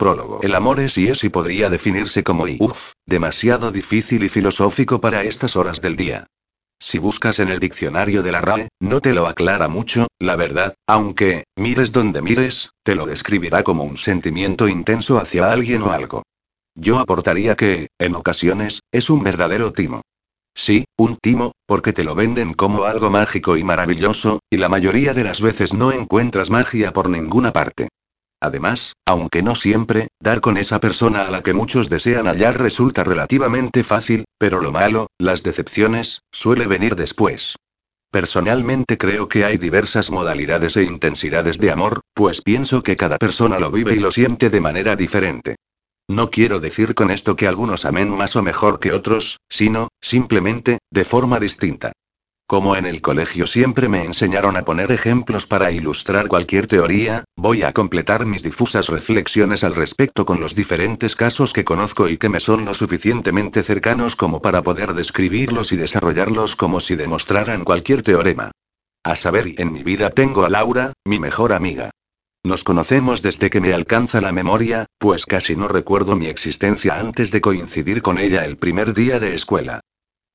Prólogo. El amor es y es y podría definirse como y uff, demasiado difícil y filosófico para estas horas del día. Si buscas en el diccionario de la RAE, no te lo aclara mucho, la verdad, aunque, mires donde mires, te lo describirá como un sentimiento intenso hacia alguien o algo. Yo aportaría que, en ocasiones, es un verdadero timo. Sí, un timo, porque te lo venden como algo mágico y maravilloso, y la mayoría de las veces no encuentras magia por ninguna parte. Además, aunque no siempre, dar con esa persona a la que muchos desean hallar resulta relativamente fácil, pero lo malo, las decepciones, suele venir después. Personalmente creo que hay diversas modalidades e intensidades de amor, pues pienso que cada persona lo vive y lo siente de manera diferente. No quiero decir con esto que algunos amen más o mejor que otros, sino, simplemente, de forma distinta. Como en el colegio siempre me enseñaron a poner ejemplos para ilustrar cualquier teoría, voy a completar mis difusas reflexiones al respecto con los diferentes casos que conozco y que me son lo suficientemente cercanos como para poder describirlos y desarrollarlos como si demostraran cualquier teorema. A saber, en mi vida tengo a Laura, mi mejor amiga. Nos conocemos desde que me alcanza la memoria, pues casi no recuerdo mi existencia antes de coincidir con ella el primer día de escuela.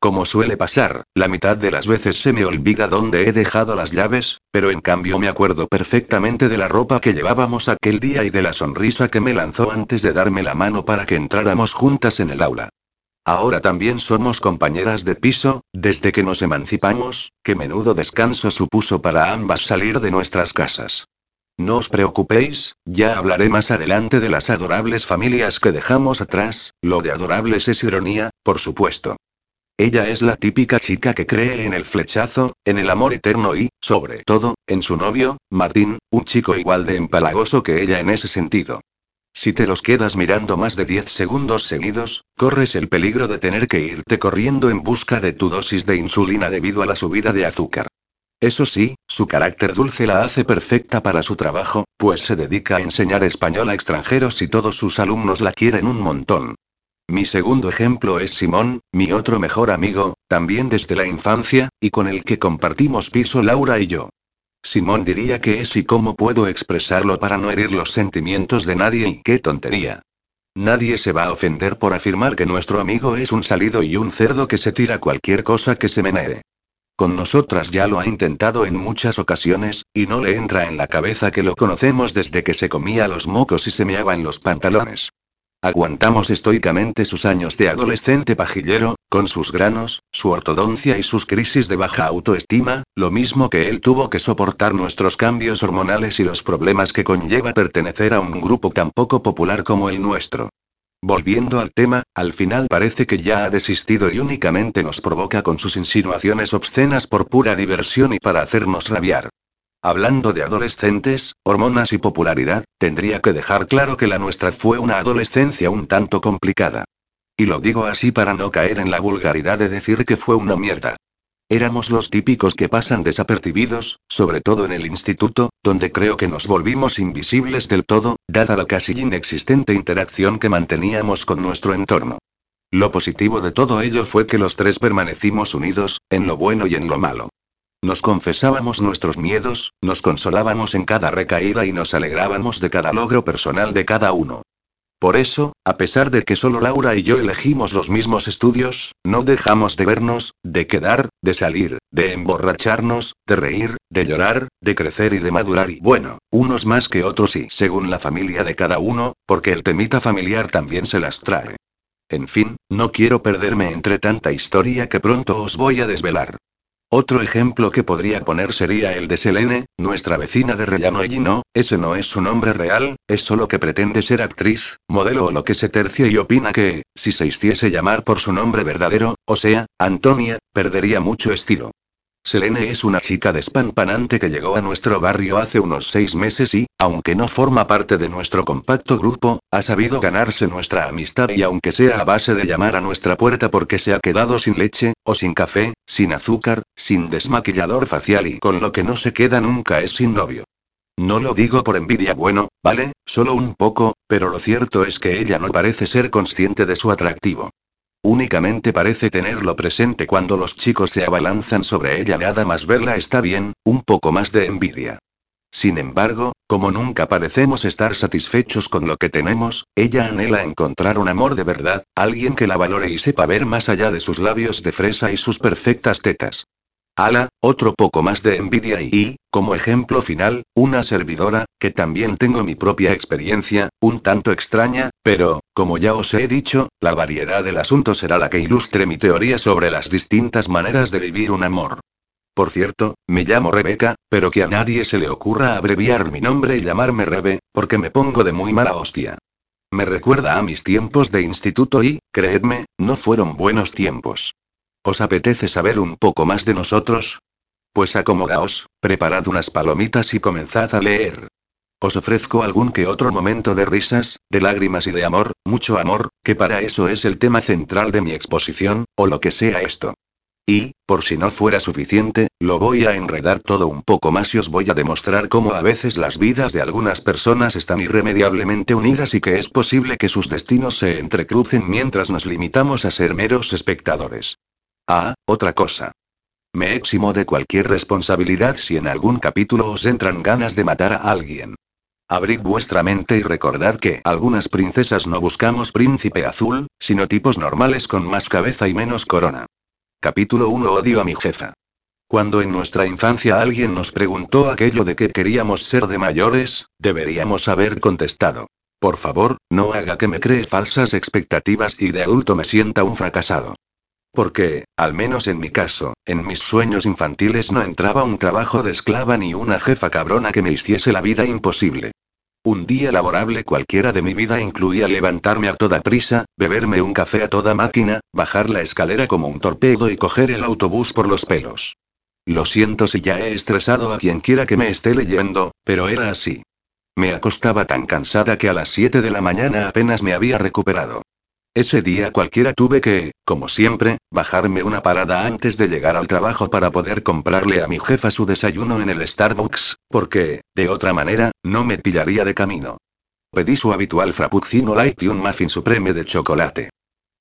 Como suele pasar, la mitad de las veces se me olvida dónde he dejado las llaves, pero en cambio me acuerdo perfectamente de la ropa que llevábamos aquel día y de la sonrisa que me lanzó antes de darme la mano para que entráramos juntas en el aula. Ahora también somos compañeras de piso, desde que nos emancipamos, que menudo descanso supuso para ambas salir de nuestras casas. No os preocupéis, ya hablaré más adelante de las adorables familias que dejamos atrás, lo de adorables es ironía, por supuesto. Ella es la típica chica que cree en el flechazo, en el amor eterno y, sobre todo, en su novio, Martín, un chico igual de empalagoso que ella en ese sentido. Si te los quedas mirando más de 10 segundos seguidos, corres el peligro de tener que irte corriendo en busca de tu dosis de insulina debido a la subida de azúcar. Eso sí, su carácter dulce la hace perfecta para su trabajo, pues se dedica a enseñar español a extranjeros y todos sus alumnos la quieren un montón. Mi segundo ejemplo es Simón, mi otro mejor amigo, también desde la infancia, y con el que compartimos piso Laura y yo. Simón diría que es y cómo puedo expresarlo para no herir los sentimientos de nadie y qué tontería. Nadie se va a ofender por afirmar que nuestro amigo es un salido y un cerdo que se tira cualquier cosa que se menee. Con nosotras ya lo ha intentado en muchas ocasiones, y no le entra en la cabeza que lo conocemos desde que se comía los mocos y se meaba en los pantalones. Aguantamos estoicamente sus años de adolescente pajillero, con sus granos, su ortodoncia y sus crisis de baja autoestima, lo mismo que él tuvo que soportar nuestros cambios hormonales y los problemas que conlleva pertenecer a un grupo tan poco popular como el nuestro. Volviendo al tema, al final parece que ya ha desistido y únicamente nos provoca con sus insinuaciones obscenas por pura diversión y para hacernos rabiar. Hablando de adolescentes, hormonas y popularidad, tendría que dejar claro que la nuestra fue una adolescencia un tanto complicada. Y lo digo así para no caer en la vulgaridad de decir que fue una mierda. Éramos los típicos que pasan desapercibidos, sobre todo en el instituto, donde creo que nos volvimos invisibles del todo, dada la casi inexistente interacción que manteníamos con nuestro entorno. Lo positivo de todo ello fue que los tres permanecimos unidos, en lo bueno y en lo malo. Nos confesábamos nuestros miedos, nos consolábamos en cada recaída y nos alegrábamos de cada logro personal de cada uno. Por eso, a pesar de que solo Laura y yo elegimos los mismos estudios, no dejamos de vernos, de quedar, de salir, de emborracharnos, de reír, de llorar, de crecer y de madurar y bueno, unos más que otros y según la familia de cada uno, porque el temita familiar también se las trae. En fin, no quiero perderme entre tanta historia que pronto os voy a desvelar. Otro ejemplo que podría poner sería el de Selene, nuestra vecina de Rellano y no, ese no es su nombre real, es solo que pretende ser actriz, modelo o lo que se tercia y opina que, si se hiciese llamar por su nombre verdadero, o sea, Antonia, perdería mucho estilo. Selene es una chica despampanante que llegó a nuestro barrio hace unos seis meses y, aunque no forma parte de nuestro compacto grupo, ha sabido ganarse nuestra amistad y aunque sea a base de llamar a nuestra puerta porque se ha quedado sin leche, o sin café, sin azúcar, sin desmaquillador facial y con lo que no se queda nunca es sin novio. No lo digo por envidia, bueno, vale, solo un poco, pero lo cierto es que ella no parece ser consciente de su atractivo. Únicamente parece tenerlo presente cuando los chicos se abalanzan sobre ella. Nada más verla está bien, un poco más de envidia. Sin embargo, como nunca parecemos estar satisfechos con lo que tenemos, ella anhela encontrar un amor de verdad, alguien que la valore y sepa ver más allá de sus labios de fresa y sus perfectas tetas. Ala, otro poco más de envidia y, como ejemplo final, una servidora, que también tengo mi propia experiencia, un tanto extraña, pero, como ya os he dicho, la variedad del asunto será la que ilustre mi teoría sobre las distintas maneras de vivir un amor. Por cierto, me llamo Rebeca, pero que a nadie se le ocurra abreviar mi nombre y llamarme Rebe, porque me pongo de muy mala hostia. Me recuerda a mis tiempos de instituto y, creedme, no fueron buenos tiempos. ¿Os apetece saber un poco más de nosotros? Pues acomodaos, preparad unas palomitas y comenzad a leer. Os ofrezco algún que otro momento de risas, de lágrimas y de amor, mucho amor, que para eso es el tema central de mi exposición, o lo que sea esto. Y, por si no fuera suficiente, lo voy a enredar todo un poco más y os voy a demostrar cómo a veces las vidas de algunas personas están irremediablemente unidas y que es posible que sus destinos se entrecrucen mientras nos limitamos a ser meros espectadores. Ah, otra cosa. Me eximo de cualquier responsabilidad si en algún capítulo os entran ganas de matar a alguien. Abrid vuestra mente y recordad que algunas princesas no buscamos príncipe azul, sino tipos normales con más cabeza y menos corona. Capítulo 1 Odio a mi jefa. Cuando en nuestra infancia alguien nos preguntó aquello de que queríamos ser de mayores, deberíamos haber contestado. Por favor, no haga que me cree falsas expectativas y de adulto me sienta un fracasado. Porque, al menos en mi caso, en mis sueños infantiles no entraba un trabajo de esclava ni una jefa cabrona que me hiciese la vida imposible. Un día laborable cualquiera de mi vida incluía levantarme a toda prisa, beberme un café a toda máquina, bajar la escalera como un torpedo y coger el autobús por los pelos. Lo siento si ya he estresado a quien quiera que me esté leyendo, pero era así. Me acostaba tan cansada que a las 7 de la mañana apenas me había recuperado. Ese día cualquiera tuve que, como siempre, bajarme una parada antes de llegar al trabajo para poder comprarle a mi jefa su desayuno en el Starbucks, porque, de otra manera, no me pillaría de camino. Pedí su habitual frappuccino light y un muffin supreme de chocolate.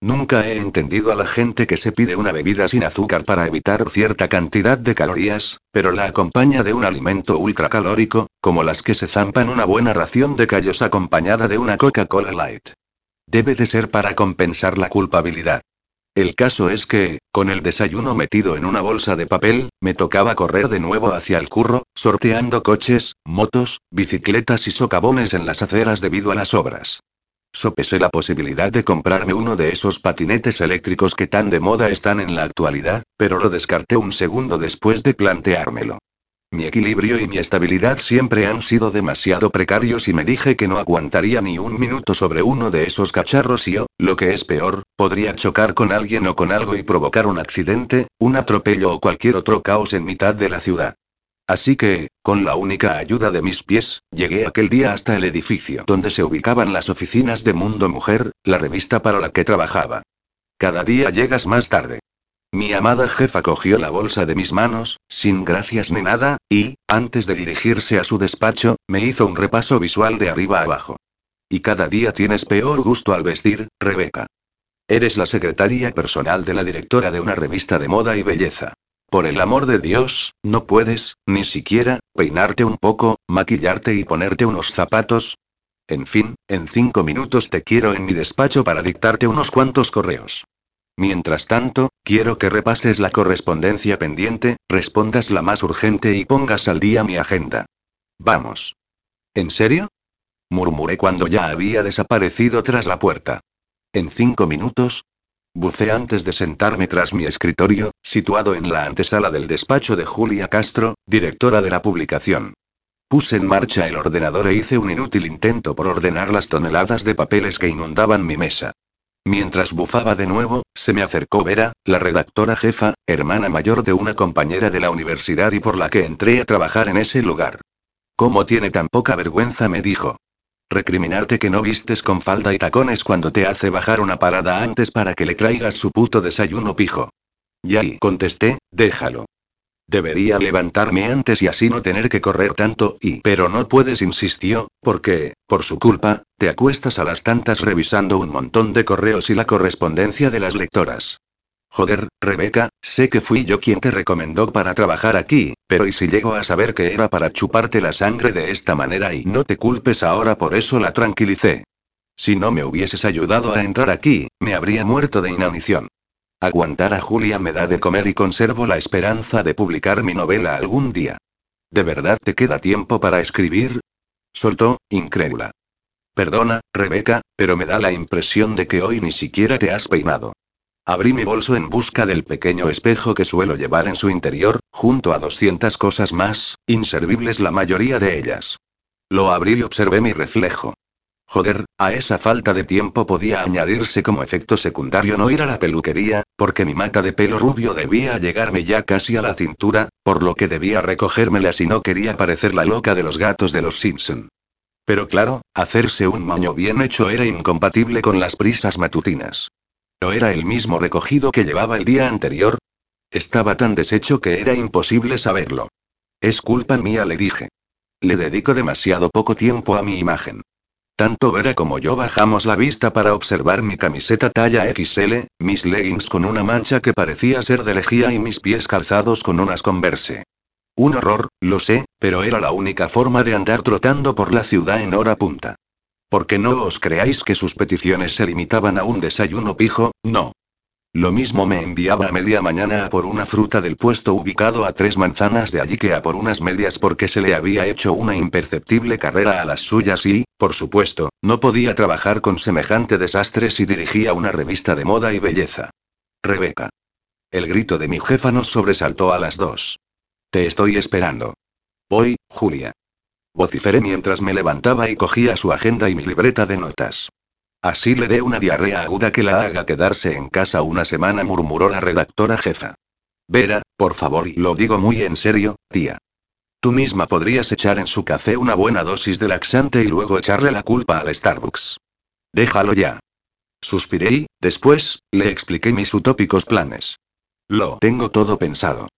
Nunca he entendido a la gente que se pide una bebida sin azúcar para evitar cierta cantidad de calorías, pero la acompaña de un alimento ultracalórico, como las que se zampan una buena ración de callos acompañada de una Coca-Cola Light. Debe de ser para compensar la culpabilidad. El caso es que, con el desayuno metido en una bolsa de papel, me tocaba correr de nuevo hacia el curro, sorteando coches, motos, bicicletas y socavones en las aceras debido a las obras. Sopesé la posibilidad de comprarme uno de esos patinetes eléctricos que tan de moda están en la actualidad, pero lo descarté un segundo después de planteármelo. Mi equilibrio y mi estabilidad siempre han sido demasiado precarios y me dije que no aguantaría ni un minuto sobre uno de esos cacharros y o, lo que es peor, podría chocar con alguien o con algo y provocar un accidente, un atropello o cualquier otro caos en mitad de la ciudad. Así que, con la única ayuda de mis pies, llegué aquel día hasta el edificio donde se ubicaban las oficinas de Mundo Mujer, la revista para la que trabajaba. Cada día llegas más tarde. Mi amada jefa cogió la bolsa de mis manos, sin gracias ni nada, y, antes de dirigirse a su despacho, me hizo un repaso visual de arriba abajo. Y cada día tienes peor gusto al vestir, Rebeca. Eres la secretaria personal de la directora de una revista de moda y belleza. Por el amor de Dios, no puedes, ni siquiera, peinarte un poco, maquillarte y ponerte unos zapatos. En fin, en cinco minutos te quiero en mi despacho para dictarte unos cuantos correos. Mientras tanto, quiero que repases la correspondencia pendiente, respondas la más urgente y pongas al día mi agenda. Vamos. ¿En serio? murmuré cuando ya había desaparecido tras la puerta. ¿En cinco minutos? Bucé antes de sentarme tras mi escritorio, situado en la antesala del despacho de Julia Castro, directora de la publicación. Puse en marcha el ordenador e hice un inútil intento por ordenar las toneladas de papeles que inundaban mi mesa. Mientras bufaba de nuevo, se me acercó Vera, la redactora jefa, hermana mayor de una compañera de la universidad y por la que entré a trabajar en ese lugar. ¿Cómo tiene tan poca vergüenza? me dijo. Recriminarte que no vistes con falda y tacones cuando te hace bajar una parada antes para que le traigas su puto desayuno pijo. Ya y contesté, déjalo. Debería levantarme antes y así no tener que correr tanto y... Pero no puedes, insistió, porque, por su culpa, te acuestas a las tantas revisando un montón de correos y la correspondencia de las lectoras. Joder, Rebeca, sé que fui yo quien te recomendó para trabajar aquí, pero ¿y si llego a saber que era para chuparte la sangre de esta manera y no te culpes ahora por eso la tranquilicé? Si no me hubieses ayudado a entrar aquí, me habría muerto de inanición. Aguantar a Julia me da de comer y conservo la esperanza de publicar mi novela algún día. ¿De verdad te queda tiempo para escribir? Soltó, incrédula. Perdona, Rebeca, pero me da la impresión de que hoy ni siquiera te has peinado. Abrí mi bolso en busca del pequeño espejo que suelo llevar en su interior, junto a 200 cosas más, inservibles la mayoría de ellas. Lo abrí y observé mi reflejo. Joder, a esa falta de tiempo podía añadirse como efecto secundario no ir a la peluquería, porque mi mata de pelo rubio debía llegarme ya casi a la cintura, por lo que debía recogérmela si no quería parecer la loca de los gatos de los Simpson. Pero claro, hacerse un moño bien hecho era incompatible con las prisas matutinas. ¿No era el mismo recogido que llevaba el día anterior? Estaba tan deshecho que era imposible saberlo. Es culpa mía, le dije. Le dedico demasiado poco tiempo a mi imagen. Tanto Vera como yo bajamos la vista para observar mi camiseta talla XL, mis leggings con una mancha que parecía ser de lejía y mis pies calzados con unas converse. Un horror, lo sé, pero era la única forma de andar trotando por la ciudad en hora punta. Porque no os creáis que sus peticiones se limitaban a un desayuno pijo, no. Lo mismo me enviaba a media mañana a por una fruta del puesto ubicado a tres manzanas de allí que a por unas medias porque se le había hecho una imperceptible carrera a las suyas y, por supuesto, no podía trabajar con semejante desastre si dirigía una revista de moda y belleza. Rebeca. El grito de mi jefa nos sobresaltó a las dos. Te estoy esperando. Voy, Julia. Vociferé mientras me levantaba y cogía su agenda y mi libreta de notas. Así le dé una diarrea aguda que la haga quedarse en casa una semana, murmuró la redactora jefa. Vera, por favor, y lo digo muy en serio, tía. Tú misma podrías echar en su café una buena dosis de laxante y luego echarle la culpa al Starbucks. Déjalo ya. Suspiré y, después, le expliqué mis utópicos planes. Lo tengo todo pensado.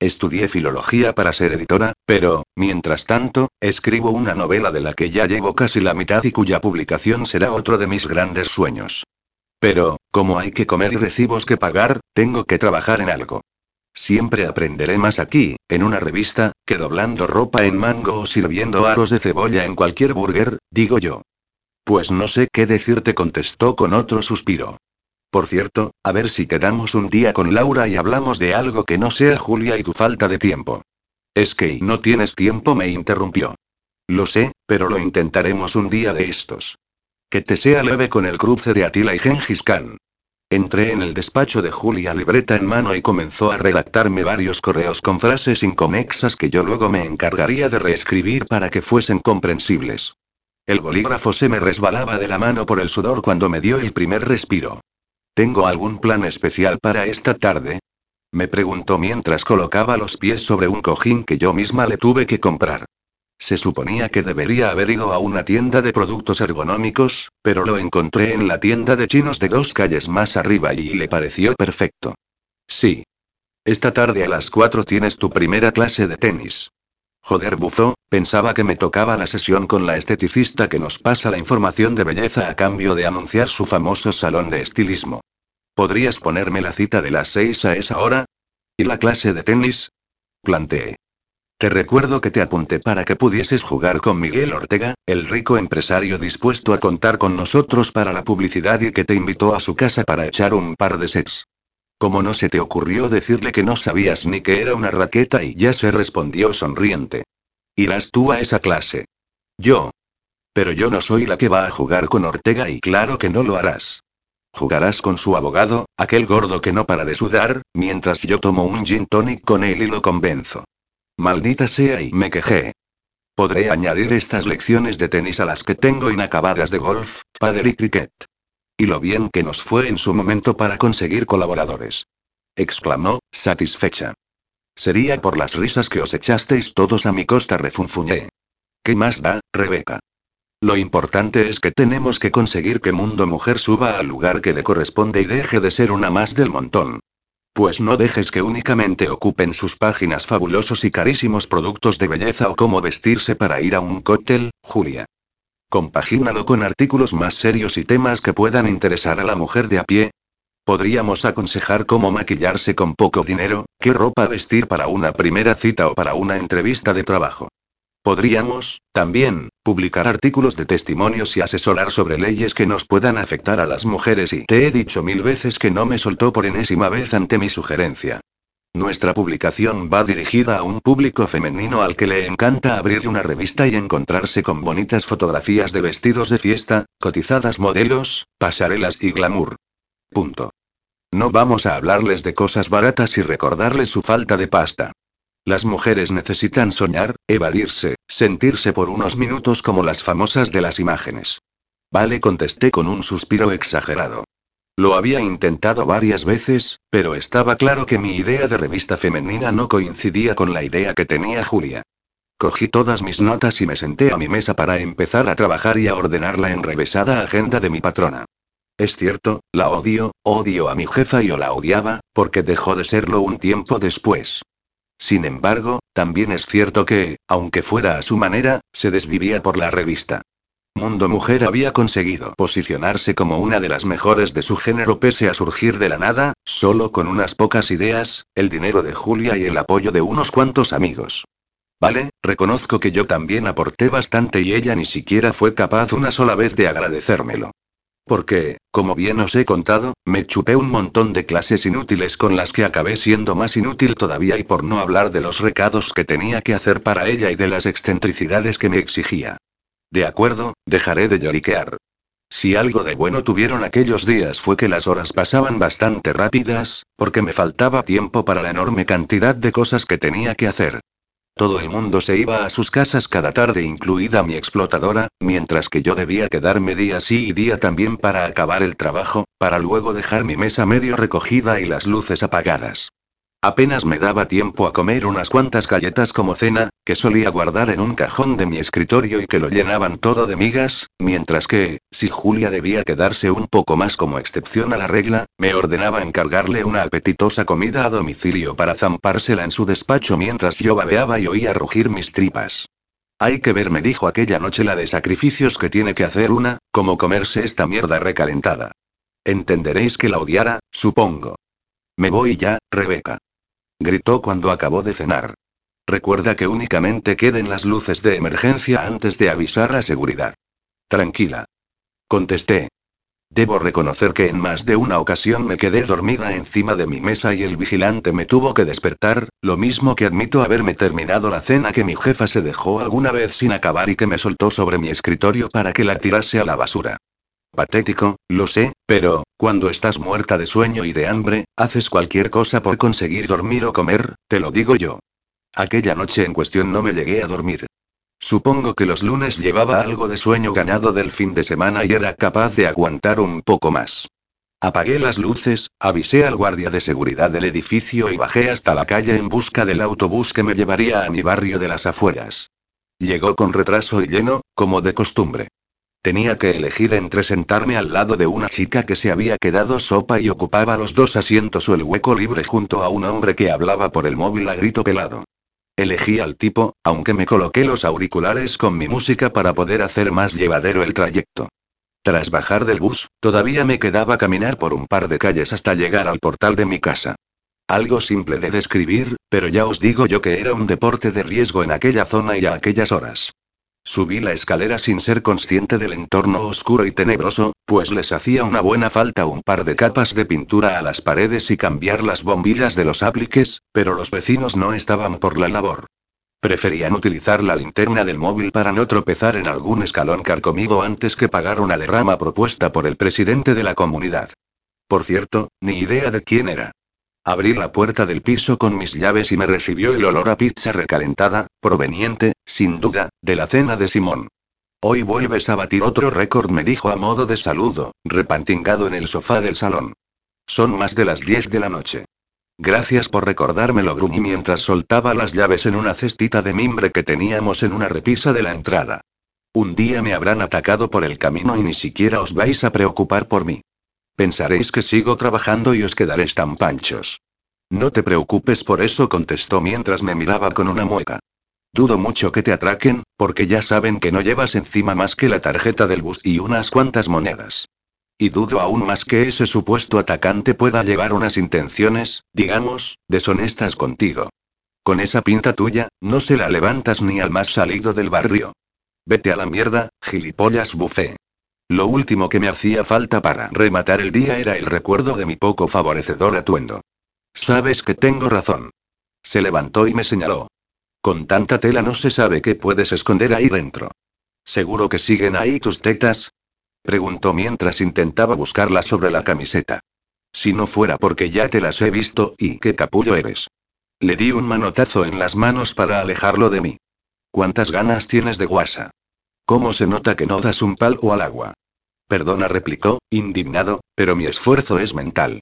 Estudié filología para ser editora, pero, mientras tanto, escribo una novela de la que ya llevo casi la mitad y cuya publicación será otro de mis grandes sueños. Pero, como hay que comer y recibos que pagar, tengo que trabajar en algo. Siempre aprenderé más aquí, en una revista, que doblando ropa en mango o sirviendo aros de cebolla en cualquier burger, digo yo. Pues no sé qué decirte, contestó con otro suspiro. Por cierto, a ver si quedamos un día con Laura y hablamos de algo que no sea Julia y tu falta de tiempo. Es que no tienes tiempo, me interrumpió. Lo sé, pero lo intentaremos un día de estos. Que te sea leve con el cruce de Atila y Gengis Khan. Entré en el despacho de Julia libreta en mano y comenzó a redactarme varios correos con frases inconexas que yo luego me encargaría de reescribir para que fuesen comprensibles. El bolígrafo se me resbalaba de la mano por el sudor cuando me dio el primer respiro. ¿Tengo algún plan especial para esta tarde? Me preguntó mientras colocaba los pies sobre un cojín que yo misma le tuve que comprar. Se suponía que debería haber ido a una tienda de productos ergonómicos, pero lo encontré en la tienda de chinos de dos calles más arriba y le pareció perfecto. Sí. Esta tarde a las cuatro tienes tu primera clase de tenis. Joder, bufó, pensaba que me tocaba la sesión con la esteticista que nos pasa la información de belleza a cambio de anunciar su famoso salón de estilismo. ¿Podrías ponerme la cita de las seis a esa hora? ¿Y la clase de tenis? Planteé. Te recuerdo que te apunté para que pudieses jugar con Miguel Ortega, el rico empresario dispuesto a contar con nosotros para la publicidad y que te invitó a su casa para echar un par de sets. ¿Cómo no se te ocurrió decirle que no sabías ni que era una raqueta y ya se respondió sonriente? Irás tú a esa clase. Yo. Pero yo no soy la que va a jugar con Ortega y claro que no lo harás. Jugarás con su abogado, aquel gordo que no para de sudar, mientras yo tomo un gin tonic con él y lo convenzo. Maldita sea y me quejé. Podré añadir estas lecciones de tenis a las que tengo inacabadas de golf, padre y cricket. Y lo bien que nos fue en su momento para conseguir colaboradores. Exclamó, satisfecha. Sería por las risas que os echasteis todos a mi costa, refunfuñé. ¿Qué más da, Rebeca? Lo importante es que tenemos que conseguir que Mundo Mujer suba al lugar que le corresponde y deje de ser una más del montón. Pues no dejes que únicamente ocupen sus páginas fabulosos y carísimos productos de belleza o cómo vestirse para ir a un cóctel, Julia. Compagínalo con artículos más serios y temas que puedan interesar a la mujer de a pie. Podríamos aconsejar cómo maquillarse con poco dinero, qué ropa vestir para una primera cita o para una entrevista de trabajo. Podríamos, también, publicar artículos de testimonios y asesorar sobre leyes que nos puedan afectar a las mujeres y te he dicho mil veces que no me soltó por enésima vez ante mi sugerencia. Nuestra publicación va dirigida a un público femenino al que le encanta abrir una revista y encontrarse con bonitas fotografías de vestidos de fiesta, cotizadas modelos, pasarelas y glamour. Punto. No vamos a hablarles de cosas baratas y recordarles su falta de pasta. Las mujeres necesitan soñar, evadirse, sentirse por unos minutos como las famosas de las imágenes. Vale, contesté con un suspiro exagerado. Lo había intentado varias veces, pero estaba claro que mi idea de revista femenina no coincidía con la idea que tenía Julia. Cogí todas mis notas y me senté a mi mesa para empezar a trabajar y a ordenar la enrevesada agenda de mi patrona. Es cierto, la odio, odio a mi jefa y yo la odiaba, porque dejó de serlo un tiempo después. Sin embargo, también es cierto que, aunque fuera a su manera, se desvivía por la revista. Mundo Mujer había conseguido posicionarse como una de las mejores de su género pese a surgir de la nada, solo con unas pocas ideas, el dinero de Julia y el apoyo de unos cuantos amigos. Vale, reconozco que yo también aporté bastante y ella ni siquiera fue capaz una sola vez de agradecérmelo. Porque, como bien os he contado, me chupé un montón de clases inútiles con las que acabé siendo más inútil todavía y por no hablar de los recados que tenía que hacer para ella y de las excentricidades que me exigía. De acuerdo, dejaré de lloriquear. Si algo de bueno tuvieron aquellos días fue que las horas pasaban bastante rápidas, porque me faltaba tiempo para la enorme cantidad de cosas que tenía que hacer. Todo el mundo se iba a sus casas cada tarde, incluida mi explotadora, mientras que yo debía quedarme día sí y día también para acabar el trabajo, para luego dejar mi mesa medio recogida y las luces apagadas. Apenas me daba tiempo a comer unas cuantas galletas como cena, que solía guardar en un cajón de mi escritorio y que lo llenaban todo de migas, mientras que, si Julia debía quedarse un poco más como excepción a la regla, me ordenaba encargarle una apetitosa comida a domicilio para zampársela en su despacho mientras yo babeaba y oía rugir mis tripas. Hay que ver, me dijo aquella noche la de sacrificios que tiene que hacer una, como comerse esta mierda recalentada. Entenderéis que la odiara, supongo. Me voy ya, Rebeca. Gritó cuando acabó de cenar. Recuerda que únicamente queden las luces de emergencia antes de avisar a seguridad. Tranquila. Contesté. Debo reconocer que en más de una ocasión me quedé dormida encima de mi mesa y el vigilante me tuvo que despertar, lo mismo que admito haberme terminado la cena que mi jefa se dejó alguna vez sin acabar y que me soltó sobre mi escritorio para que la tirase a la basura. Patético, lo sé, pero, cuando estás muerta de sueño y de hambre, haces cualquier cosa por conseguir dormir o comer, te lo digo yo. Aquella noche en cuestión no me llegué a dormir. Supongo que los lunes llevaba algo de sueño ganado del fin de semana y era capaz de aguantar un poco más. Apagué las luces, avisé al guardia de seguridad del edificio y bajé hasta la calle en busca del autobús que me llevaría a mi barrio de las afueras. Llegó con retraso y lleno, como de costumbre. Tenía que elegir entre sentarme al lado de una chica que se había quedado sopa y ocupaba los dos asientos o el hueco libre junto a un hombre que hablaba por el móvil a grito pelado. Elegí al tipo, aunque me coloqué los auriculares con mi música para poder hacer más llevadero el trayecto. Tras bajar del bus, todavía me quedaba caminar por un par de calles hasta llegar al portal de mi casa. Algo simple de describir, pero ya os digo yo que era un deporte de riesgo en aquella zona y a aquellas horas. Subí la escalera sin ser consciente del entorno oscuro y tenebroso, pues les hacía una buena falta un par de capas de pintura a las paredes y cambiar las bombillas de los apliques, pero los vecinos no estaban por la labor. Preferían utilizar la linterna del móvil para no tropezar en algún escalón carcomido antes que pagar una derrama propuesta por el presidente de la comunidad. Por cierto, ni idea de quién era. Abrí la puerta del piso con mis llaves y me recibió el olor a pizza recalentada, proveniente, sin duda, de la cena de Simón. Hoy vuelves a batir otro récord, me dijo a modo de saludo, repantingado en el sofá del salón. Son más de las 10 de la noche. Gracias por recordármelo, gruñí mientras soltaba las llaves en una cestita de mimbre que teníamos en una repisa de la entrada. Un día me habrán atacado por el camino y ni siquiera os vais a preocupar por mí. Pensaréis que sigo trabajando y os quedaréis tan panchos. No te preocupes por eso, contestó mientras me miraba con una mueca. Dudo mucho que te atraquen, porque ya saben que no llevas encima más que la tarjeta del bus y unas cuantas monedas. Y dudo aún más que ese supuesto atacante pueda llevar unas intenciones, digamos, deshonestas contigo. Con esa pinta tuya, no se la levantas ni al más salido del barrio. Vete a la mierda, gilipollas bufé. Lo último que me hacía falta para rematar el día era el recuerdo de mi poco favorecedor atuendo. Sabes que tengo razón. Se levantó y me señaló. Con tanta tela no se sabe qué puedes esconder ahí dentro. ¿Seguro que siguen ahí tus tetas? Preguntó mientras intentaba buscarlas sobre la camiseta. Si no fuera porque ya te las he visto, y qué capullo eres. Le di un manotazo en las manos para alejarlo de mí. ¿Cuántas ganas tienes de guasa? ¿Cómo se nota que no das un palo al agua? Perdona, replicó, indignado, pero mi esfuerzo es mental.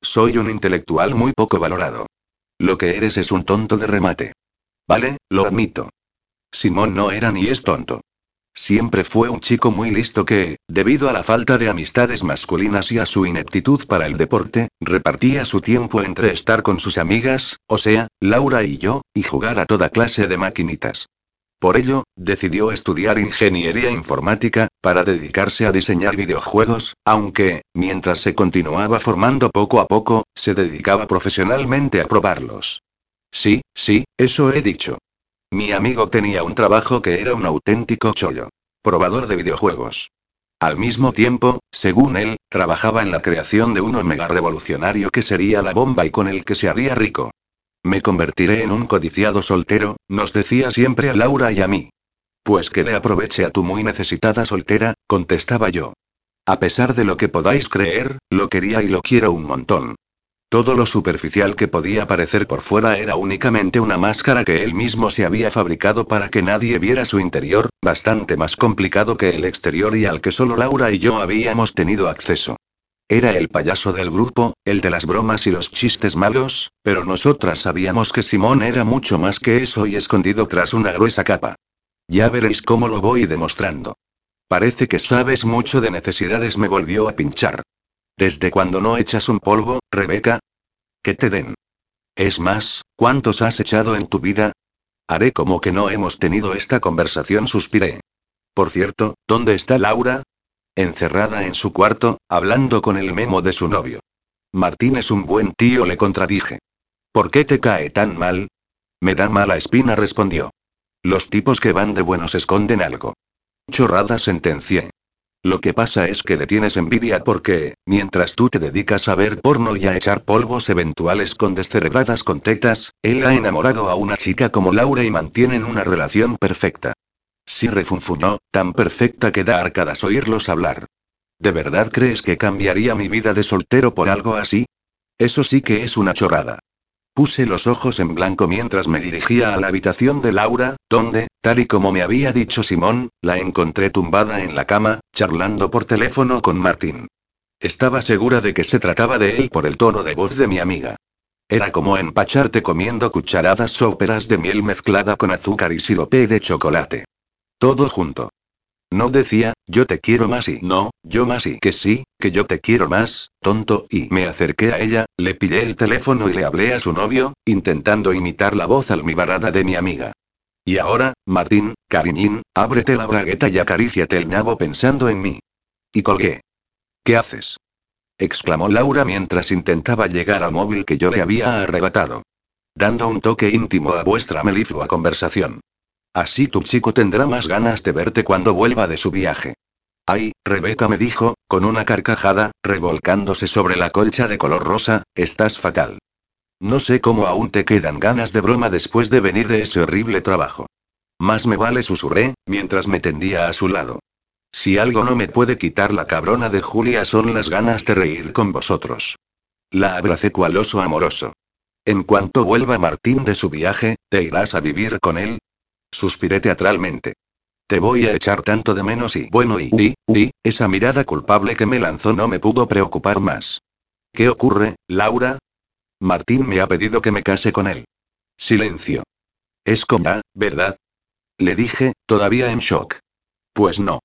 Soy un intelectual muy poco valorado. Lo que eres es un tonto de remate. Vale, lo admito. Simón no era ni es tonto. Siempre fue un chico muy listo que, debido a la falta de amistades masculinas y a su ineptitud para el deporte, repartía su tiempo entre estar con sus amigas, o sea, Laura y yo, y jugar a toda clase de maquinitas. Por ello, decidió estudiar ingeniería informática, para dedicarse a diseñar videojuegos, aunque, mientras se continuaba formando poco a poco, se dedicaba profesionalmente a probarlos. Sí, sí, eso he dicho. Mi amigo tenía un trabajo que era un auténtico chollo. Probador de videojuegos. Al mismo tiempo, según él, trabajaba en la creación de uno mega revolucionario que sería la bomba y con el que se haría rico. Me convertiré en un codiciado soltero, nos decía siempre a Laura y a mí. Pues que le aproveche a tu muy necesitada soltera, contestaba yo. A pesar de lo que podáis creer, lo quería y lo quiero un montón. Todo lo superficial que podía parecer por fuera era únicamente una máscara que él mismo se había fabricado para que nadie viera su interior, bastante más complicado que el exterior y al que solo Laura y yo habíamos tenido acceso. Era el payaso del grupo, el de las bromas y los chistes malos, pero nosotras sabíamos que Simón era mucho más que eso y escondido tras una gruesa capa. Ya veréis cómo lo voy demostrando. Parece que sabes mucho de necesidades, me volvió a pinchar. ¿Desde cuando no echas un polvo, Rebeca? Que te den. Es más, ¿cuántos has echado en tu vida? Haré como que no hemos tenido esta conversación, suspiré. Por cierto, ¿dónde está Laura? Encerrada en su cuarto, hablando con el memo de su novio. Martín es un buen tío, le contradije. ¿Por qué te cae tan mal? Me da mala espina, respondió. Los tipos que van de buenos esconden algo. Chorrada sentencié. Lo que pasa es que le tienes envidia porque, mientras tú te dedicas a ver porno y a echar polvos eventuales con descerebradas con tetas, él ha enamorado a una chica como Laura y mantienen una relación perfecta. Sí refunfunó, tan perfecta que da arcadas oírlos hablar. ¿De verdad crees que cambiaría mi vida de soltero por algo así? Eso sí que es una chorrada. Puse los ojos en blanco mientras me dirigía a la habitación de Laura, donde, tal y como me había dicho Simón, la encontré tumbada en la cama, charlando por teléfono con Martín. Estaba segura de que se trataba de él por el tono de voz de mi amiga. Era como empacharte comiendo cucharadas sóperas de miel mezclada con azúcar y sirope de chocolate. Todo junto. No decía, yo te quiero más y no, yo más y que sí, que yo te quiero más, tonto, y me acerqué a ella, le pillé el teléfono y le hablé a su novio, intentando imitar la voz almibarada de mi amiga. Y ahora, Martín, cariñín, ábrete la bragueta y acaríciate el nabo pensando en mí. Y colgué. ¿Qué haces? exclamó Laura mientras intentaba llegar al móvil que yo le había arrebatado. Dando un toque íntimo a vuestra meliflua conversación. Así tu chico tendrá más ganas de verte cuando vuelva de su viaje. Ay, Rebeca me dijo, con una carcajada, revolcándose sobre la colcha de color rosa, estás fatal. No sé cómo aún te quedan ganas de broma después de venir de ese horrible trabajo. Más me vale susurré, mientras me tendía a su lado. Si algo no me puede quitar la cabrona de Julia son las ganas de reír con vosotros. La abracé cual oso amoroso. En cuanto vuelva Martín de su viaje, ¿te irás a vivir con él? Suspiré teatralmente. Te voy a echar tanto de menos y bueno y uy, uy, esa mirada culpable que me lanzó no me pudo preocupar más. ¿Qué ocurre, Laura? Martín me ha pedido que me case con él. Silencio. Es como, ¿verdad? Le dije, todavía en shock. Pues no.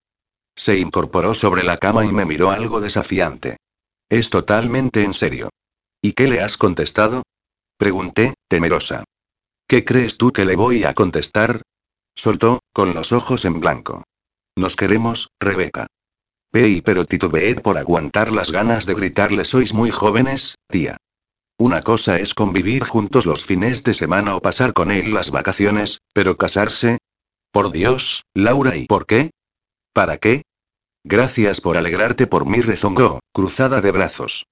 Se incorporó sobre la cama y me miró algo desafiante. Es totalmente en serio. ¿Y qué le has contestado? Pregunté, temerosa. ¿Qué crees tú que le voy a contestar? Soltó, con los ojos en blanco. Nos queremos, Rebeca. Pei, pero titubeé por aguantar las ganas de gritarle: Sois muy jóvenes, tía. Una cosa es convivir juntos los fines de semana o pasar con él las vacaciones, pero casarse. Por Dios, Laura, ¿y por qué? ¿Para qué? Gracias por alegrarte por mí, rezongó, cruzada de brazos.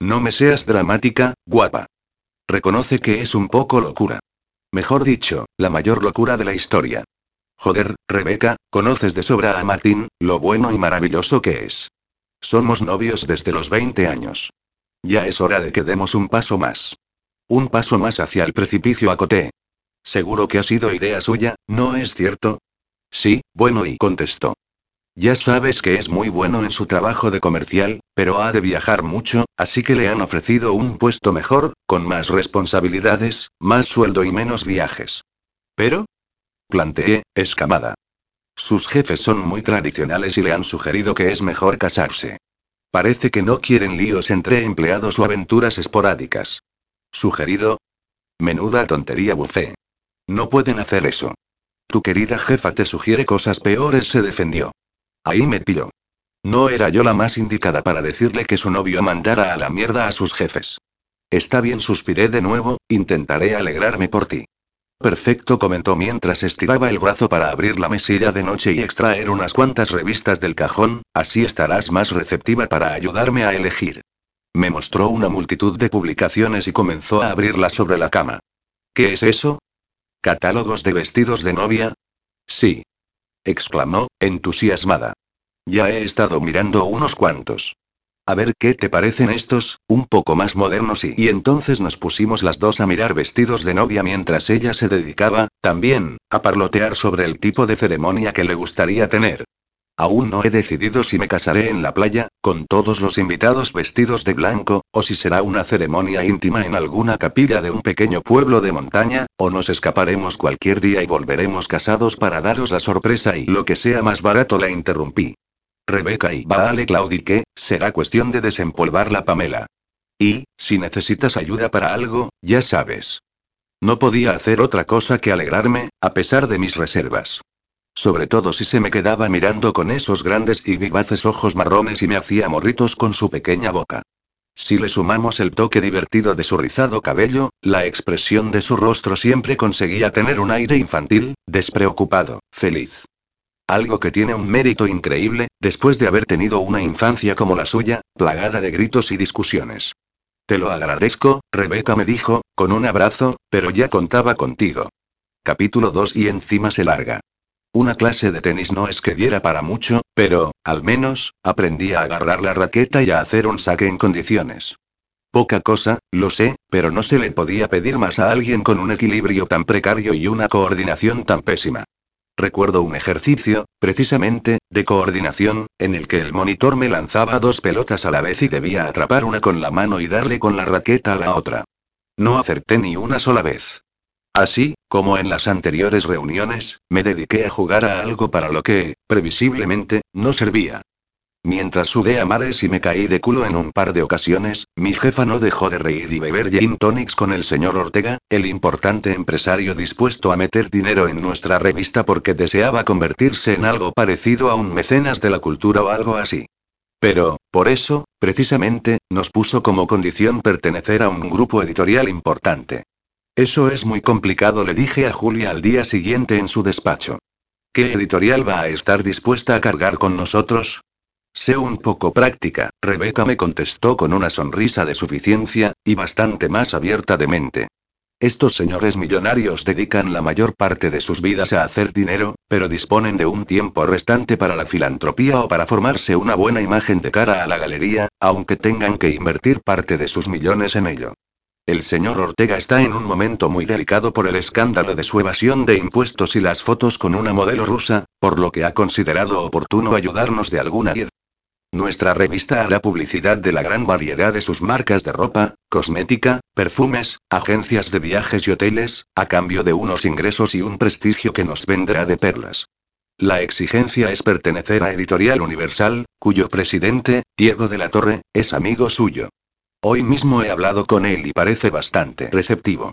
No me seas dramática, guapa. Reconoce que es un poco locura. Mejor dicho, la mayor locura de la historia. Joder, Rebeca, conoces de sobra a Martín, lo bueno y maravilloso que es. Somos novios desde los 20 años. Ya es hora de que demos un paso más. Un paso más hacia el precipicio, acoté. Seguro que ha sido idea suya, ¿no es cierto? Sí, bueno, y contestó. Ya sabes que es muy bueno en su trabajo de comercial, pero ha de viajar mucho, así que le han ofrecido un puesto mejor, con más responsabilidades, más sueldo y menos viajes. ¿Pero? Planteé, escamada. Sus jefes son muy tradicionales y le han sugerido que es mejor casarse. Parece que no quieren líos entre empleados o aventuras esporádicas. ¿Sugerido? Menuda tontería bufé. No pueden hacer eso. Tu querida jefa te sugiere cosas peores, se defendió. Ahí me pilló. No era yo la más indicada para decirle que su novio mandara a la mierda a sus jefes. Está bien, suspiré de nuevo, intentaré alegrarme por ti. Perfecto, comentó mientras estiraba el brazo para abrir la mesilla de noche y extraer unas cuantas revistas del cajón, así estarás más receptiva para ayudarme a elegir. Me mostró una multitud de publicaciones y comenzó a abrirlas sobre la cama. ¿Qué es eso? ¿Catálogos de vestidos de novia? Sí exclamó, entusiasmada. Ya he estado mirando unos cuantos. A ver qué te parecen estos, un poco más modernos y... Y entonces nos pusimos las dos a mirar vestidos de novia mientras ella se dedicaba, también, a parlotear sobre el tipo de ceremonia que le gustaría tener. Aún no he decidido si me casaré en la playa, con todos los invitados vestidos de blanco, o si será una ceremonia íntima en alguna capilla de un pequeño pueblo de montaña, o nos escaparemos cualquier día y volveremos casados para daros la sorpresa y lo que sea más barato la interrumpí. Rebeca y vale claudique, será cuestión de desempolvar la Pamela. Y, si necesitas ayuda para algo, ya sabes. No podía hacer otra cosa que alegrarme, a pesar de mis reservas. Sobre todo si se me quedaba mirando con esos grandes y vivaces ojos marrones y me hacía morritos con su pequeña boca. Si le sumamos el toque divertido de su rizado cabello, la expresión de su rostro siempre conseguía tener un aire infantil, despreocupado, feliz. Algo que tiene un mérito increíble, después de haber tenido una infancia como la suya, plagada de gritos y discusiones. Te lo agradezco, Rebeca me dijo, con un abrazo, pero ya contaba contigo. Capítulo 2 y encima se larga. Una clase de tenis no es que diera para mucho, pero, al menos, aprendí a agarrar la raqueta y a hacer un saque en condiciones. Poca cosa, lo sé, pero no se le podía pedir más a alguien con un equilibrio tan precario y una coordinación tan pésima. Recuerdo un ejercicio, precisamente, de coordinación, en el que el monitor me lanzaba dos pelotas a la vez y debía atrapar una con la mano y darle con la raqueta a la otra. No acerté ni una sola vez. Así, como en las anteriores reuniones, me dediqué a jugar a algo para lo que, previsiblemente, no servía. Mientras sudé a mares y me caí de culo en un par de ocasiones, mi jefa no dejó de reír y beber gin tonics con el señor Ortega, el importante empresario dispuesto a meter dinero en nuestra revista porque deseaba convertirse en algo parecido a un mecenas de la cultura o algo así. Pero, por eso, precisamente, nos puso como condición pertenecer a un grupo editorial importante. Eso es muy complicado, le dije a Julia al día siguiente en su despacho. ¿Qué editorial va a estar dispuesta a cargar con nosotros? Sé un poco práctica, Rebeca me contestó con una sonrisa de suficiencia, y bastante más abierta de mente. Estos señores millonarios dedican la mayor parte de sus vidas a hacer dinero, pero disponen de un tiempo restante para la filantropía o para formarse una buena imagen de cara a la galería, aunque tengan que invertir parte de sus millones en ello. El señor Ortega está en un momento muy delicado por el escándalo de su evasión de impuestos y las fotos con una modelo rusa, por lo que ha considerado oportuno ayudarnos de alguna manera. Nuestra revista hará publicidad de la gran variedad de sus marcas de ropa, cosmética, perfumes, agencias de viajes y hoteles, a cambio de unos ingresos y un prestigio que nos vendrá de perlas. La exigencia es pertenecer a Editorial Universal, cuyo presidente, Diego de la Torre, es amigo suyo. Hoy mismo he hablado con él y parece bastante receptivo.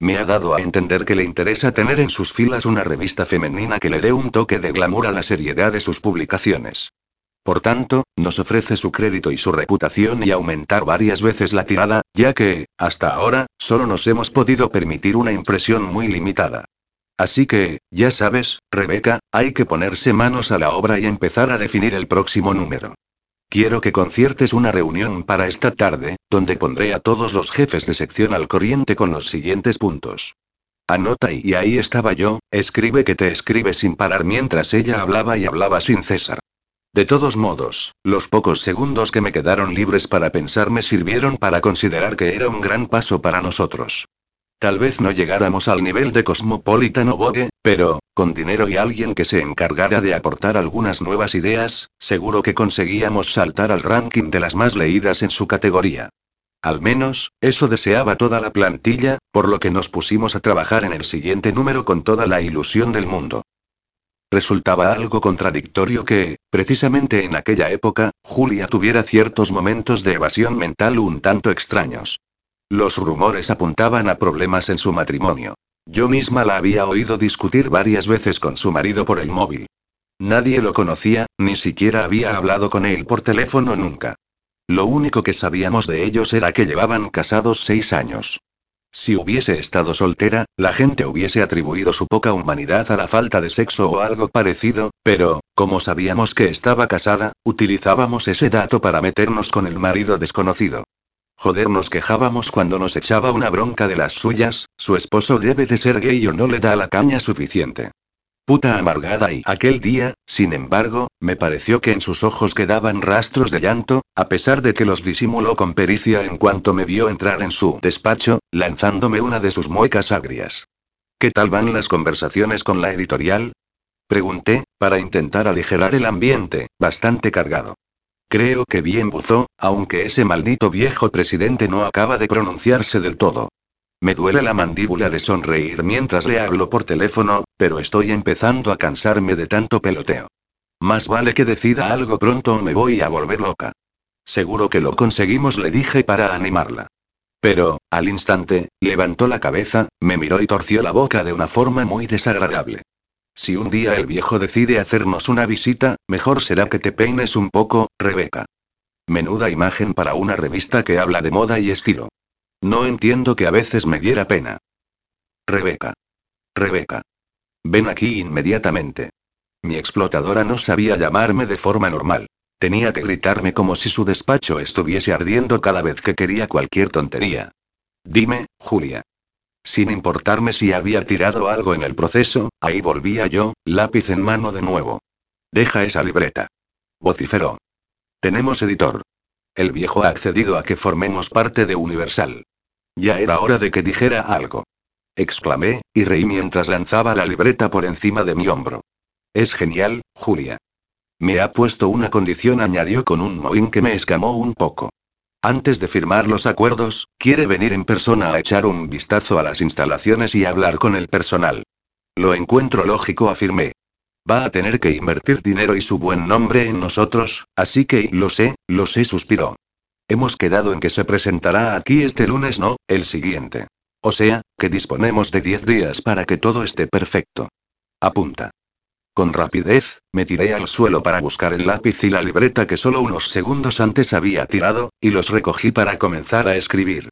Me ha dado a entender que le interesa tener en sus filas una revista femenina que le dé un toque de glamour a la seriedad de sus publicaciones. Por tanto, nos ofrece su crédito y su reputación y aumentar varias veces la tirada, ya que, hasta ahora, solo nos hemos podido permitir una impresión muy limitada. Así que, ya sabes, Rebeca, hay que ponerse manos a la obra y empezar a definir el próximo número. Quiero que conciertes una reunión para esta tarde, donde pondré a todos los jefes de sección al corriente con los siguientes puntos. Anota y ahí estaba yo, escribe que te escribe sin parar mientras ella hablaba y hablaba sin cesar. De todos modos, los pocos segundos que me quedaron libres para pensar me sirvieron para considerar que era un gran paso para nosotros. Tal vez no llegáramos al nivel de Cosmopolitan o Vogue, pero, con dinero y alguien que se encargara de aportar algunas nuevas ideas, seguro que conseguíamos saltar al ranking de las más leídas en su categoría. Al menos, eso deseaba toda la plantilla, por lo que nos pusimos a trabajar en el siguiente número con toda la ilusión del mundo. Resultaba algo contradictorio que, precisamente en aquella época, Julia tuviera ciertos momentos de evasión mental un tanto extraños. Los rumores apuntaban a problemas en su matrimonio. Yo misma la había oído discutir varias veces con su marido por el móvil. Nadie lo conocía, ni siquiera había hablado con él por teléfono nunca. Lo único que sabíamos de ellos era que llevaban casados seis años. Si hubiese estado soltera, la gente hubiese atribuido su poca humanidad a la falta de sexo o algo parecido, pero, como sabíamos que estaba casada, utilizábamos ese dato para meternos con el marido desconocido. Joder, nos quejábamos cuando nos echaba una bronca de las suyas, su esposo debe de ser gay o no le da la caña suficiente. Puta amargada y aquel día, sin embargo, me pareció que en sus ojos quedaban rastros de llanto, a pesar de que los disimuló con pericia en cuanto me vio entrar en su despacho, lanzándome una de sus muecas agrias. ¿Qué tal van las conversaciones con la editorial? Pregunté, para intentar aligerar el ambiente, bastante cargado. Creo que bien buzó, aunque ese maldito viejo presidente no acaba de pronunciarse del todo. Me duele la mandíbula de sonreír mientras le hablo por teléfono, pero estoy empezando a cansarme de tanto peloteo. Más vale que decida algo pronto o me voy a volver loca. Seguro que lo conseguimos, le dije para animarla. Pero, al instante, levantó la cabeza, me miró y torció la boca de una forma muy desagradable. Si un día el viejo decide hacernos una visita, mejor será que te peines un poco, Rebeca. Menuda imagen para una revista que habla de moda y estilo. No entiendo que a veces me diera pena. Rebeca. Rebeca. Ven aquí inmediatamente. Mi explotadora no sabía llamarme de forma normal. Tenía que gritarme como si su despacho estuviese ardiendo cada vez que quería cualquier tontería. Dime, Julia. Sin importarme si había tirado algo en el proceso, ahí volvía yo, lápiz en mano de nuevo. Deja esa libreta. Vociferó. Tenemos editor. El viejo ha accedido a que formemos parte de Universal. Ya era hora de que dijera algo. Exclamé, y reí mientras lanzaba la libreta por encima de mi hombro. Es genial, Julia. Me ha puesto una condición, añadió con un mohín que me escamó un poco. Antes de firmar los acuerdos, quiere venir en persona a echar un vistazo a las instalaciones y hablar con el personal. Lo encuentro lógico, afirmé. Va a tener que invertir dinero y su buen nombre en nosotros, así que lo sé, lo sé, suspiró. Hemos quedado en que se presentará aquí este lunes, no, el siguiente. O sea, que disponemos de 10 días para que todo esté perfecto. Apunta. Con rapidez, me tiré al suelo para buscar el lápiz y la libreta que solo unos segundos antes había tirado, y los recogí para comenzar a escribir.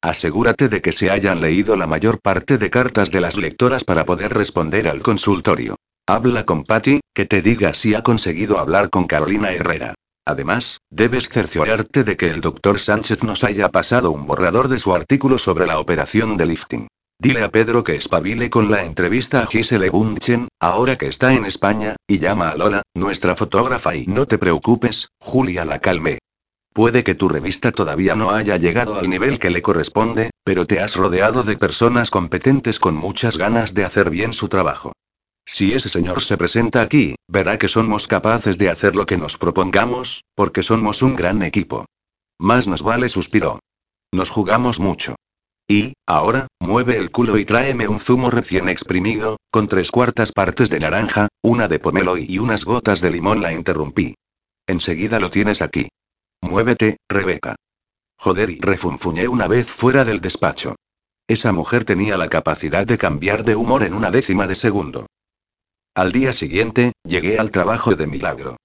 Asegúrate de que se hayan leído la mayor parte de cartas de las lectoras para poder responder al consultorio. Habla con Patty, que te diga si ha conseguido hablar con Carolina Herrera. Además, debes cerciorarte de que el doctor Sánchez nos haya pasado un borrador de su artículo sobre la operación de lifting. Dile a Pedro que espabile con la entrevista a Gisele Bunchen, ahora que está en España, y llama a Lola, nuestra fotógrafa y no te preocupes, Julia la calme. Puede que tu revista todavía no haya llegado al nivel que le corresponde, pero te has rodeado de personas competentes con muchas ganas de hacer bien su trabajo. Si ese señor se presenta aquí, verá que somos capaces de hacer lo que nos propongamos, porque somos un gran equipo. Más nos vale, suspiró. Nos jugamos mucho. Y, ahora, mueve el culo y tráeme un zumo recién exprimido, con tres cuartas partes de naranja, una de pomelo y unas gotas de limón, la interrumpí. Enseguida lo tienes aquí. Muévete, Rebeca. Joder, y refunfuñé una vez fuera del despacho. Esa mujer tenía la capacidad de cambiar de humor en una décima de segundo. Al día siguiente, llegué al trabajo de milagro.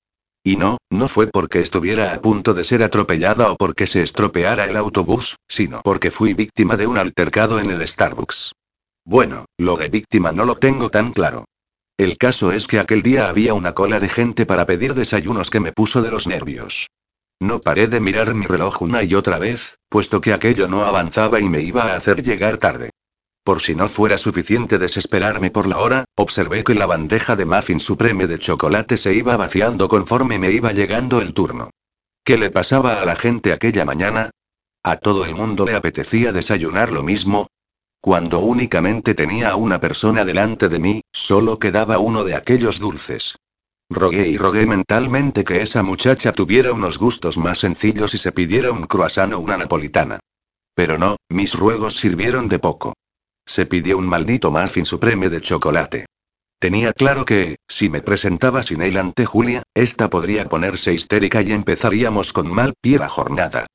Y no, no fue porque estuviera a punto de ser atropellada o porque se estropeara el autobús, sino porque fui víctima de un altercado en el Starbucks. Bueno, lo de víctima no lo tengo tan claro. El caso es que aquel día había una cola de gente para pedir desayunos que me puso de los nervios. No paré de mirar mi reloj una y otra vez, puesto que aquello no avanzaba y me iba a hacer llegar tarde. Por si no fuera suficiente desesperarme por la hora, observé que la bandeja de muffin supreme de chocolate se iba vaciando conforme me iba llegando el turno. ¿Qué le pasaba a la gente aquella mañana? ¿A todo el mundo le apetecía desayunar lo mismo? Cuando únicamente tenía a una persona delante de mí, solo quedaba uno de aquellos dulces. Rogué y rogué mentalmente que esa muchacha tuviera unos gustos más sencillos y se pidiera un croissant o una napolitana. Pero no, mis ruegos sirvieron de poco. Se pidió un maldito muffin supreme de chocolate. Tenía claro que, si me presentaba sin él ante Julia, esta podría ponerse histérica y empezaríamos con mal pie la jornada.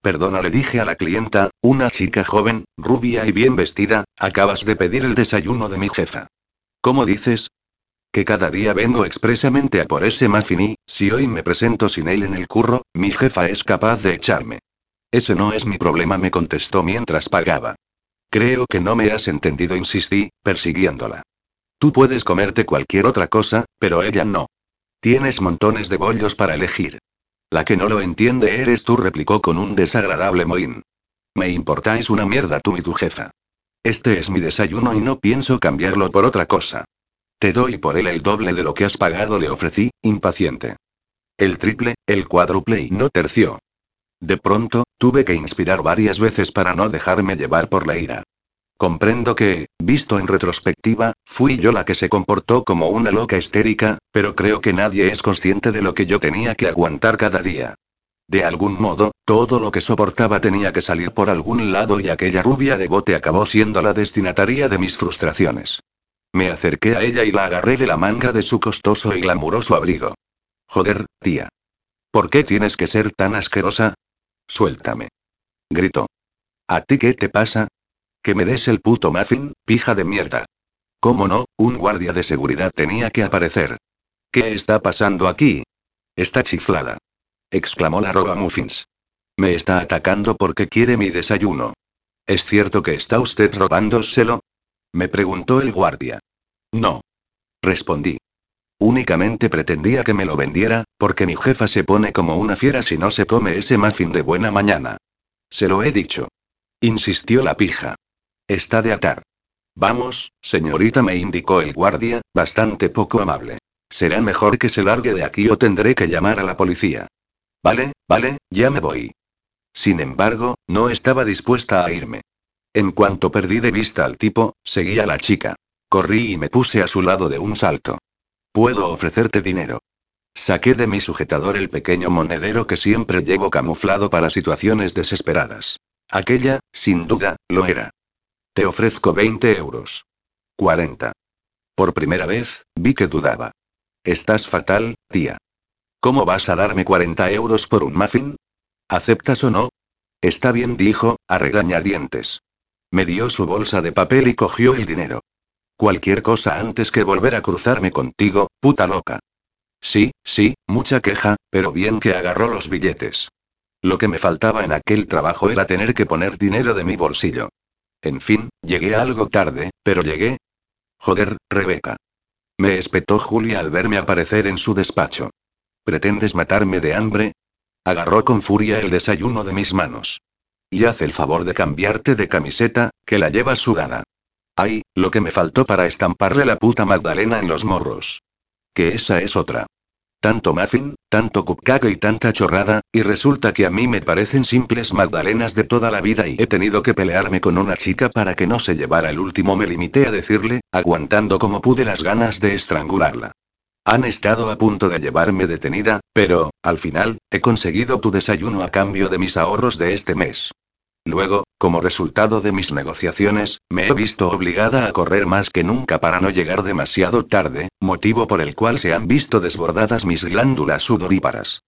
Perdona, le dije a la clienta, una chica joven, rubia y bien vestida, acabas de pedir el desayuno de mi jefa. ¿Cómo dices? Que cada día vengo expresamente a por ese muffin y, si hoy me presento sin él en el curro, mi jefa es capaz de echarme. Ese no es mi problema, me contestó mientras pagaba. Creo que no me has entendido, insistí, persiguiéndola. Tú puedes comerte cualquier otra cosa, pero ella no. Tienes montones de bollos para elegir. La que no lo entiende eres tú, replicó con un desagradable mohín. Me importáis una mierda tú y tu jefa. Este es mi desayuno y no pienso cambiarlo por otra cosa. Te doy por él el doble de lo que has pagado, le ofrecí, impaciente. El triple, el cuádruple y no terció. De pronto, tuve que inspirar varias veces para no dejarme llevar por la ira. Comprendo que, visto en retrospectiva, fui yo la que se comportó como una loca histérica, pero creo que nadie es consciente de lo que yo tenía que aguantar cada día. De algún modo, todo lo que soportaba tenía que salir por algún lado y aquella rubia de bote acabó siendo la destinataria de mis frustraciones. Me acerqué a ella y la agarré de la manga de su costoso y glamuroso abrigo. Joder, tía. ¿Por qué tienes que ser tan asquerosa? Suéltame. Gritó. ¿A ti qué te pasa? Que me des el puto muffin, pija de mierda. ¿Cómo no? Un guardia de seguridad tenía que aparecer. ¿Qué está pasando aquí? Está chiflada. exclamó la roba muffins. Me está atacando porque quiere mi desayuno. ¿Es cierto que está usted robándoselo? Me preguntó el guardia. No. Respondí. Únicamente pretendía que me lo vendiera, porque mi jefa se pone como una fiera si no se come ese muffin de buena mañana. Se lo he dicho. Insistió la pija. Está de atar. Vamos, señorita, me indicó el guardia, bastante poco amable. Será mejor que se largue de aquí o tendré que llamar a la policía. Vale, vale, ya me voy. Sin embargo, no estaba dispuesta a irme. En cuanto perdí de vista al tipo, seguí a la chica. Corrí y me puse a su lado de un salto. Puedo ofrecerte dinero. Saqué de mi sujetador el pequeño monedero que siempre llevo camuflado para situaciones desesperadas. Aquella, sin duda, lo era. Te ofrezco 20 euros. 40. Por primera vez, vi que dudaba. Estás fatal, tía. ¿Cómo vas a darme 40 euros por un muffin? ¿Aceptas o no? Está bien, dijo, a regañadientes. Me dio su bolsa de papel y cogió el dinero. Cualquier cosa antes que volver a cruzarme contigo, puta loca. Sí, sí, mucha queja, pero bien que agarró los billetes. Lo que me faltaba en aquel trabajo era tener que poner dinero de mi bolsillo. En fin, llegué algo tarde, pero llegué. Joder, Rebeca. Me espetó Julia al verme aparecer en su despacho. ¿Pretendes matarme de hambre? Agarró con furia el desayuno de mis manos. Y haz el favor de cambiarte de camiseta, que la llevas sudada. Ay, lo que me faltó para estamparle la puta Magdalena en los morros. Que esa es otra. Tanto muffin, tanto cupcake y tanta chorrada, y resulta que a mí me parecen simples magdalenas de toda la vida y he tenido que pelearme con una chica para que no se llevara el último me limité a decirle, aguantando como pude las ganas de estrangularla. Han estado a punto de llevarme detenida, pero, al final, he conseguido tu desayuno a cambio de mis ahorros de este mes. Luego, como resultado de mis negociaciones, me he visto obligada a correr más que nunca para no llegar demasiado tarde, motivo por el cual se han visto desbordadas mis glándulas sudoríparas.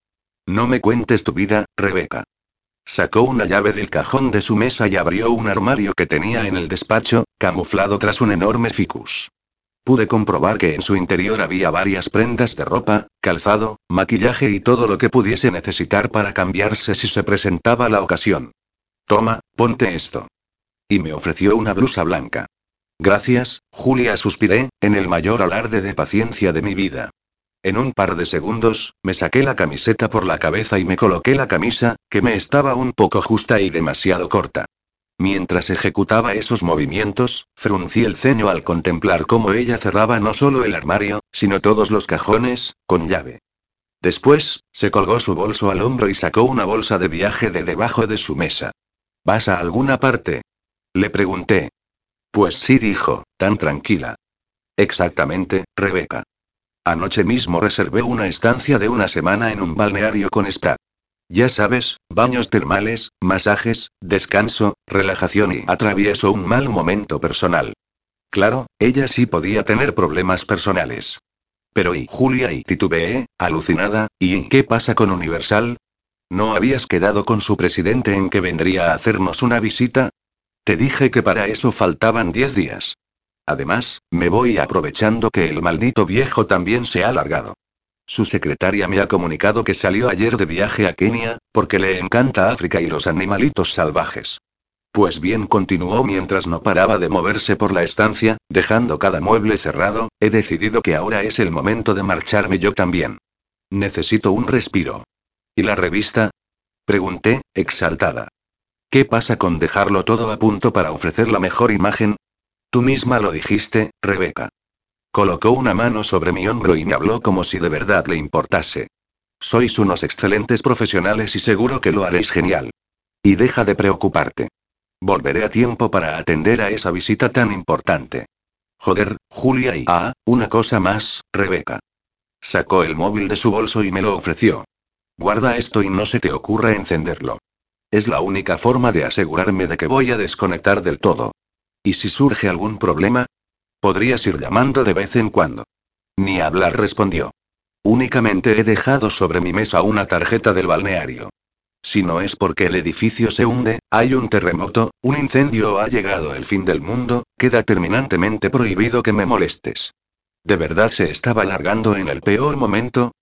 No me cuentes tu vida, Rebeca. Sacó una llave del cajón de su mesa y abrió un armario que tenía en el despacho, camuflado tras un enorme ficus. Pude comprobar que en su interior había varias prendas de ropa, calzado, maquillaje y todo lo que pudiese necesitar para cambiarse si se presentaba la ocasión. Toma, ponte esto. Y me ofreció una blusa blanca. Gracias, Julia, suspiré, en el mayor alarde de paciencia de mi vida. En un par de segundos, me saqué la camiseta por la cabeza y me coloqué la camisa, que me estaba un poco justa y demasiado corta. Mientras ejecutaba esos movimientos, fruncí el ceño al contemplar cómo ella cerraba no solo el armario, sino todos los cajones, con llave. Después, se colgó su bolso al hombro y sacó una bolsa de viaje de debajo de su mesa. ¿Vas a alguna parte? Le pregunté. Pues sí, dijo, tan tranquila. Exactamente, Rebeca. Anoche mismo reservé una estancia de una semana en un balneario con spa. Ya sabes, baños termales, masajes, descanso, relajación y atravieso un mal momento personal. Claro, ella sí podía tener problemas personales. Pero ¿y Julia y titubeé, alucinada, ¿y qué pasa con Universal? ¿No habías quedado con su presidente en que vendría a hacernos una visita? Te dije que para eso faltaban diez días. Además, me voy aprovechando que el maldito viejo también se ha largado. Su secretaria me ha comunicado que salió ayer de viaje a Kenia, porque le encanta África y los animalitos salvajes. Pues bien, continuó mientras no paraba de moverse por la estancia, dejando cada mueble cerrado, he decidido que ahora es el momento de marcharme yo también. Necesito un respiro. ¿Y la revista? Pregunté, exaltada. ¿Qué pasa con dejarlo todo a punto para ofrecer la mejor imagen? Tú misma lo dijiste, Rebeca. Colocó una mano sobre mi hombro y me habló como si de verdad le importase. Sois unos excelentes profesionales y seguro que lo haréis genial. Y deja de preocuparte. Volveré a tiempo para atender a esa visita tan importante. Joder, Julia y... Ah, una cosa más, Rebeca. Sacó el móvil de su bolso y me lo ofreció. Guarda esto y no se te ocurra encenderlo. Es la única forma de asegurarme de que voy a desconectar del todo. ¿Y si surge algún problema? Podrías ir llamando de vez en cuando. Ni hablar respondió. Únicamente he dejado sobre mi mesa una tarjeta del balneario. Si no es porque el edificio se hunde, hay un terremoto, un incendio o ha llegado el fin del mundo, queda terminantemente prohibido que me molestes. ¿De verdad se estaba alargando en el peor momento?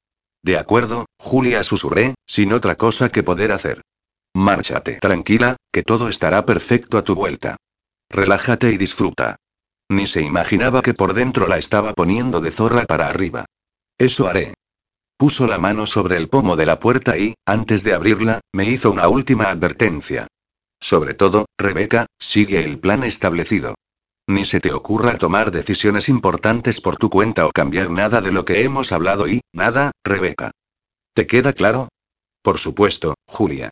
De acuerdo, Julia susurré, sin otra cosa que poder hacer. Márchate tranquila, que todo estará perfecto a tu vuelta. Relájate y disfruta. Ni se imaginaba que por dentro la estaba poniendo de zorra para arriba. Eso haré. Puso la mano sobre el pomo de la puerta y, antes de abrirla, me hizo una última advertencia. Sobre todo, Rebeca, sigue el plan establecido. Ni se te ocurra tomar decisiones importantes por tu cuenta o cambiar nada de lo que hemos hablado y, nada, Rebeca. ¿Te queda claro? Por supuesto, Julia.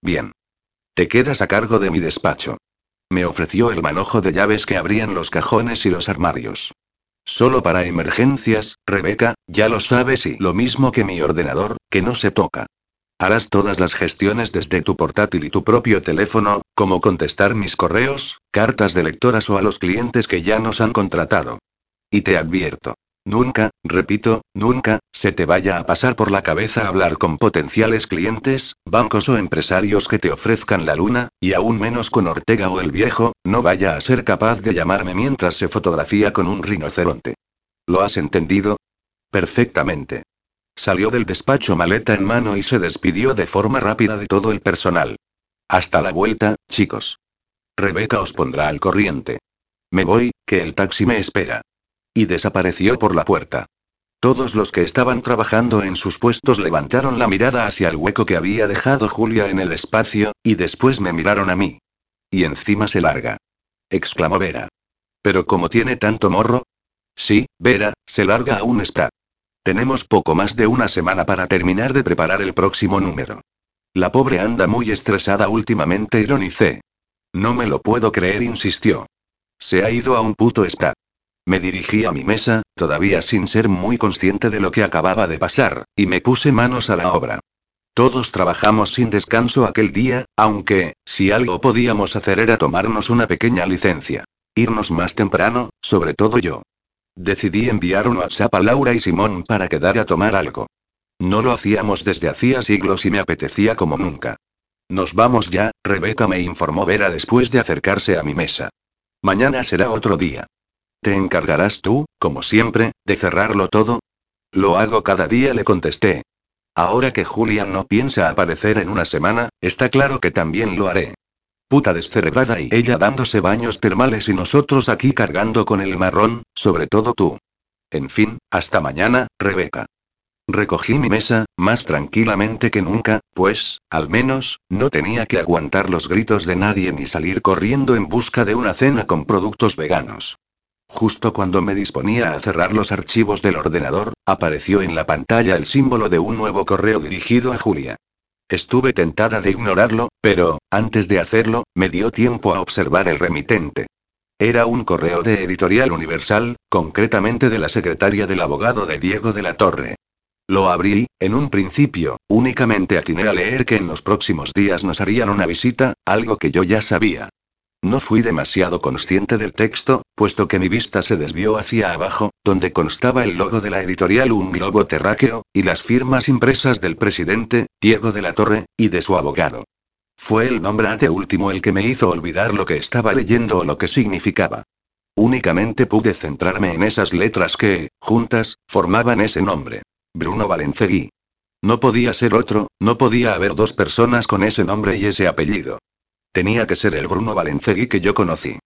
Bien. Te quedas a cargo de mi despacho. Me ofreció el manojo de llaves que abrían los cajones y los armarios. Solo para emergencias, Rebeca, ya lo sabes y lo mismo que mi ordenador, que no se toca. Harás todas las gestiones desde tu portátil y tu propio teléfono, como contestar mis correos, cartas de lectoras o a los clientes que ya nos han contratado. Y te advierto, Nunca, repito, nunca, se te vaya a pasar por la cabeza hablar con potenciales clientes, bancos o empresarios que te ofrezcan la luna, y aún menos con Ortega o el viejo, no vaya a ser capaz de llamarme mientras se fotografía con un rinoceronte. ¿Lo has entendido? Perfectamente. Salió del despacho maleta en mano y se despidió de forma rápida de todo el personal. Hasta la vuelta, chicos. Rebeca os pondrá al corriente. Me voy, que el taxi me espera. Y desapareció por la puerta. Todos los que estaban trabajando en sus puestos levantaron la mirada hacia el hueco que había dejado Julia en el espacio, y después me miraron a mí. Y encima se larga. exclamó Vera. Pero como tiene tanto morro. Sí, Vera, se larga a un spa. Tenemos poco más de una semana para terminar de preparar el próximo número. La pobre anda muy estresada últimamente, ironicé. No me lo puedo creer, insistió. Se ha ido a un puto spa. Me dirigí a mi mesa, todavía sin ser muy consciente de lo que acababa de pasar, y me puse manos a la obra. Todos trabajamos sin descanso aquel día, aunque, si algo podíamos hacer era tomarnos una pequeña licencia. Irnos más temprano, sobre todo yo. Decidí enviar un WhatsApp a Laura y Simón para quedar a tomar algo. No lo hacíamos desde hacía siglos y me apetecía como nunca. Nos vamos ya, Rebeca me informó Vera después de acercarse a mi mesa. Mañana será otro día. ¿Te encargarás tú, como siempre, de cerrarlo todo? Lo hago cada día, le contesté. Ahora que Julian no piensa aparecer en una semana, está claro que también lo haré. Puta descerebrada y ella dándose baños termales y nosotros aquí cargando con el marrón, sobre todo tú. En fin, hasta mañana, Rebeca. Recogí mi mesa, más tranquilamente que nunca, pues, al menos, no tenía que aguantar los gritos de nadie ni salir corriendo en busca de una cena con productos veganos. Justo cuando me disponía a cerrar los archivos del ordenador, apareció en la pantalla el símbolo de un nuevo correo dirigido a Julia. Estuve tentada de ignorarlo, pero, antes de hacerlo, me dio tiempo a observar el remitente. Era un correo de Editorial Universal, concretamente de la secretaria del abogado de Diego de la Torre. Lo abrí, en un principio, únicamente atiné a leer que en los próximos días nos harían una visita, algo que yo ya sabía. No fui demasiado consciente del texto, puesto que mi vista se desvió hacia abajo, donde constaba el logo de la editorial Un Globo Terráqueo, y las firmas impresas del presidente, Diego de la Torre, y de su abogado. Fue el nombre último el que me hizo olvidar lo que estaba leyendo o lo que significaba. Únicamente pude centrarme en esas letras que, juntas, formaban ese nombre. Bruno Valencegui. No podía ser otro, no podía haber dos personas con ese nombre y ese apellido. Tenía que ser el Bruno Valencegui que yo conocí.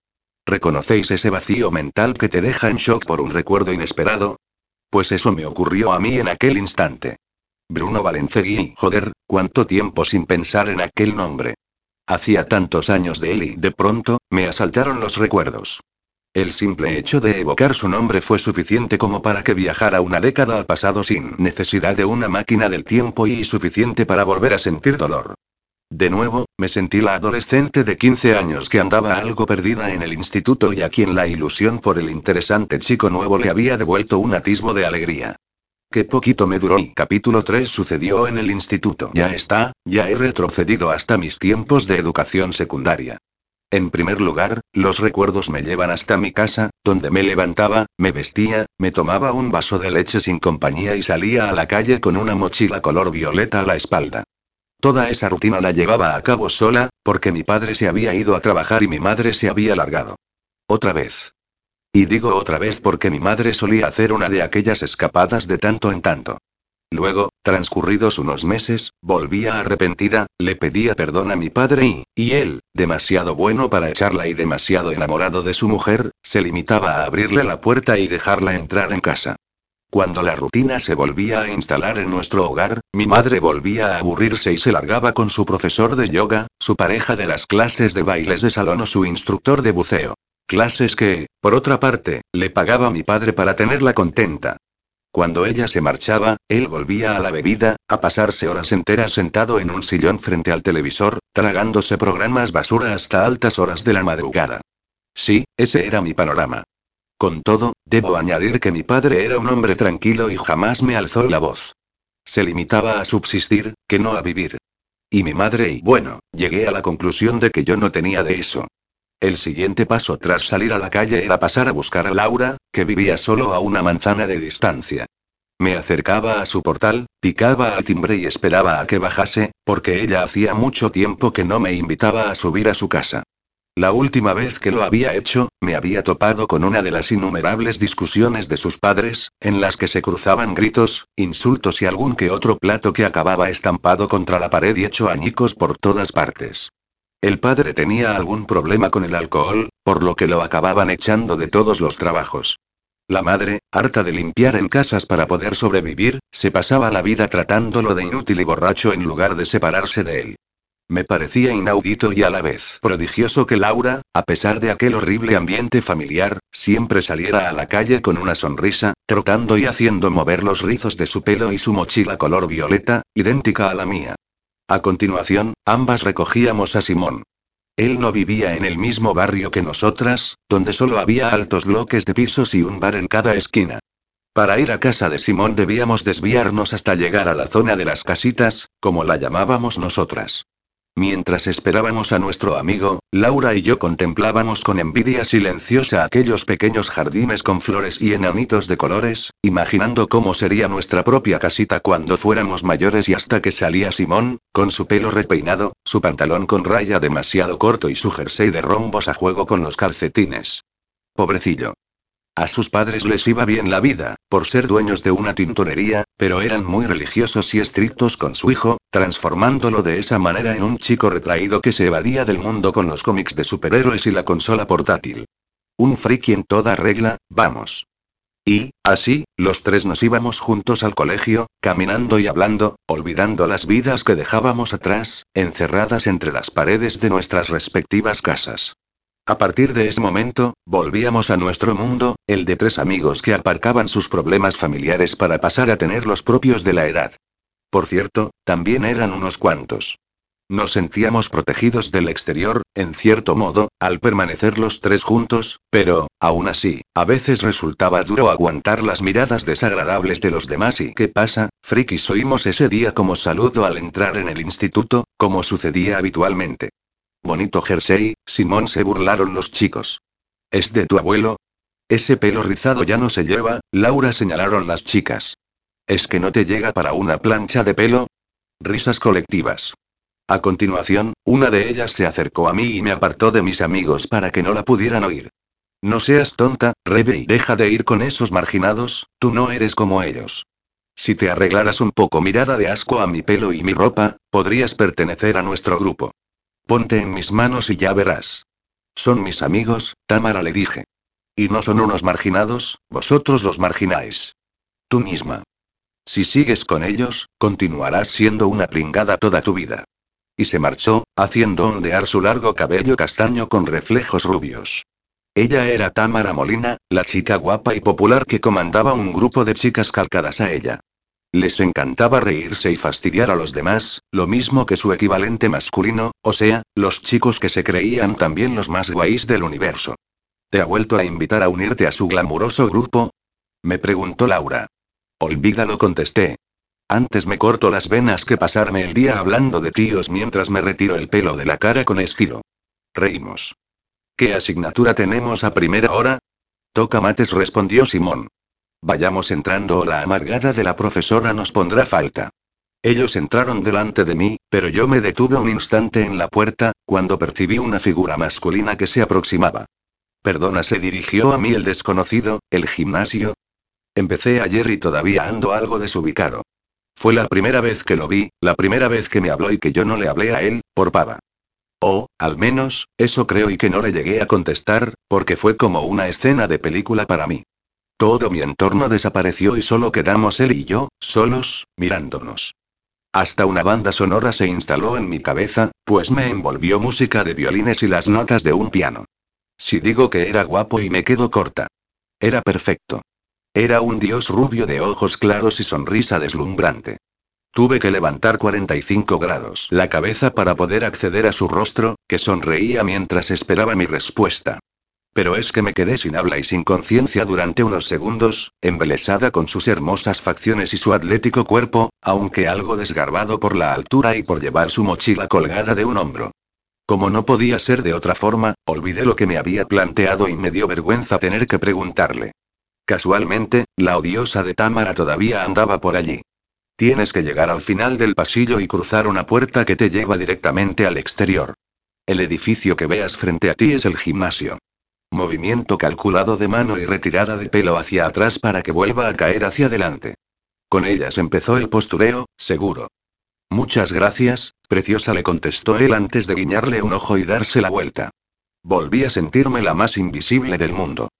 ¿Reconocéis ese vacío mental que te deja en shock por un recuerdo inesperado? Pues eso me ocurrió a mí en aquel instante. Bruno Valencegui, joder, cuánto tiempo sin pensar en aquel nombre. Hacía tantos años de él y de pronto, me asaltaron los recuerdos. El simple hecho de evocar su nombre fue suficiente como para que viajara una década al pasado sin necesidad de una máquina del tiempo y suficiente para volver a sentir dolor. De nuevo, me sentí la adolescente de 15 años que andaba algo perdida en el instituto y a quien la ilusión por el interesante chico nuevo le había devuelto un atisbo de alegría. Qué poquito me duró y capítulo 3 sucedió en el instituto. Ya está, ya he retrocedido hasta mis tiempos de educación secundaria. En primer lugar, los recuerdos me llevan hasta mi casa, donde me levantaba, me vestía, me tomaba un vaso de leche sin compañía y salía a la calle con una mochila color violeta a la espalda. Toda esa rutina la llevaba a cabo sola, porque mi padre se había ido a trabajar y mi madre se había largado. Otra vez. Y digo otra vez porque mi madre solía hacer una de aquellas escapadas de tanto en tanto. Luego, transcurridos unos meses, volvía arrepentida, le pedía perdón a mi padre y, y él, demasiado bueno para echarla y demasiado enamorado de su mujer, se limitaba a abrirle la puerta y dejarla entrar en casa. Cuando la rutina se volvía a instalar en nuestro hogar, mi madre volvía a aburrirse y se largaba con su profesor de yoga, su pareja de las clases de bailes de salón o su instructor de buceo. Clases que, por otra parte, le pagaba mi padre para tenerla contenta. Cuando ella se marchaba, él volvía a la bebida, a pasarse horas enteras sentado en un sillón frente al televisor, tragándose programas basura hasta altas horas de la madrugada. Sí, ese era mi panorama. Con todo, debo añadir que mi padre era un hombre tranquilo y jamás me alzó la voz. Se limitaba a subsistir, que no a vivir. Y mi madre y bueno, llegué a la conclusión de que yo no tenía de eso. El siguiente paso tras salir a la calle era pasar a buscar a Laura, que vivía solo a una manzana de distancia. Me acercaba a su portal, picaba al timbre y esperaba a que bajase, porque ella hacía mucho tiempo que no me invitaba a subir a su casa. La última vez que lo había hecho, me había topado con una de las innumerables discusiones de sus padres, en las que se cruzaban gritos, insultos y algún que otro plato que acababa estampado contra la pared y hecho añicos por todas partes. El padre tenía algún problema con el alcohol, por lo que lo acababan echando de todos los trabajos. La madre, harta de limpiar en casas para poder sobrevivir, se pasaba la vida tratándolo de inútil y borracho en lugar de separarse de él. Me parecía inaudito y a la vez prodigioso que Laura, a pesar de aquel horrible ambiente familiar, siempre saliera a la calle con una sonrisa, trotando y haciendo mover los rizos de su pelo y su mochila color violeta, idéntica a la mía. A continuación, ambas recogíamos a Simón. Él no vivía en el mismo barrio que nosotras, donde solo había altos bloques de pisos y un bar en cada esquina. Para ir a casa de Simón debíamos desviarnos hasta llegar a la zona de las casitas, como la llamábamos nosotras. Mientras esperábamos a nuestro amigo, Laura y yo contemplábamos con envidia silenciosa aquellos pequeños jardines con flores y enanitos de colores, imaginando cómo sería nuestra propia casita cuando fuéramos mayores y hasta que salía Simón, con su pelo repeinado, su pantalón con raya demasiado corto y su jersey de rombos a juego con los calcetines. Pobrecillo. A sus padres les iba bien la vida, por ser dueños de una tintorería, pero eran muy religiosos y estrictos con su hijo, transformándolo de esa manera en un chico retraído que se evadía del mundo con los cómics de superhéroes y la consola portátil. Un friki en toda regla, vamos. Y, así, los tres nos íbamos juntos al colegio, caminando y hablando, olvidando las vidas que dejábamos atrás, encerradas entre las paredes de nuestras respectivas casas. A partir de ese momento, volvíamos a nuestro mundo, el de tres amigos que aparcaban sus problemas familiares para pasar a tener los propios de la edad. Por cierto, también eran unos cuantos. Nos sentíamos protegidos del exterior, en cierto modo, al permanecer los tres juntos, pero, aún así, a veces resultaba duro aguantar las miradas desagradables de los demás y ¿qué pasa, frikis? Oímos ese día como saludo al entrar en el instituto, como sucedía habitualmente. Bonito jersey, Simón se burlaron los chicos. ¿Es de tu abuelo? Ese pelo rizado ya no se lleva, Laura señalaron las chicas. ¿Es que no te llega para una plancha de pelo? Risas colectivas. A continuación, una de ellas se acercó a mí y me apartó de mis amigos para que no la pudieran oír. No seas tonta, Rebe, y deja de ir con esos marginados, tú no eres como ellos. Si te arreglaras un poco mirada de asco a mi pelo y mi ropa, podrías pertenecer a nuestro grupo. Ponte en mis manos y ya verás. Son mis amigos, Tamara le dije. Y no son unos marginados, vosotros los margináis. Tú misma. Si sigues con ellos, continuarás siendo una pringada toda tu vida. Y se marchó, haciendo ondear su largo cabello castaño con reflejos rubios. Ella era Tamara Molina, la chica guapa y popular que comandaba un grupo de chicas calcadas a ella. Les encantaba reírse y fastidiar a los demás, lo mismo que su equivalente masculino, o sea, los chicos que se creían también los más guays del universo. ¿Te ha vuelto a invitar a unirte a su glamuroso grupo? Me preguntó Laura. Olvídalo, contesté. Antes me corto las venas que pasarme el día hablando de tíos mientras me retiro el pelo de la cara con estilo. Reímos. ¿Qué asignatura tenemos a primera hora? Toca mates, respondió Simón. Vayamos entrando o la amargada de la profesora nos pondrá falta. Ellos entraron delante de mí, pero yo me detuve un instante en la puerta, cuando percibí una figura masculina que se aproximaba. Perdona, se dirigió a mí el desconocido, ¿el gimnasio? Empecé ayer y todavía ando algo desubicado. Fue la primera vez que lo vi, la primera vez que me habló y que yo no le hablé a él, por pava. O, al menos, eso creo y que no le llegué a contestar, porque fue como una escena de película para mí. Todo mi entorno desapareció y solo quedamos él y yo, solos, mirándonos. Hasta una banda sonora se instaló en mi cabeza, pues me envolvió música de violines y las notas de un piano. Si digo que era guapo y me quedo corta. Era perfecto. Era un dios rubio de ojos claros y sonrisa deslumbrante. Tuve que levantar 45 grados la cabeza para poder acceder a su rostro, que sonreía mientras esperaba mi respuesta. Pero es que me quedé sin habla y sin conciencia durante unos segundos, embelesada con sus hermosas facciones y su atlético cuerpo, aunque algo desgarbado por la altura y por llevar su mochila colgada de un hombro. Como no podía ser de otra forma, olvidé lo que me había planteado y me dio vergüenza tener que preguntarle. Casualmente, la odiosa de Tamara todavía andaba por allí. Tienes que llegar al final del pasillo y cruzar una puerta que te lleva directamente al exterior. El edificio que veas frente a ti es el gimnasio. Movimiento calculado de mano y retirada de pelo hacia atrás para que vuelva a caer hacia adelante. Con ellas empezó el postureo, seguro. Muchas gracias, preciosa le contestó él antes de guiñarle un ojo y darse la vuelta. Volví a sentirme la más invisible del mundo.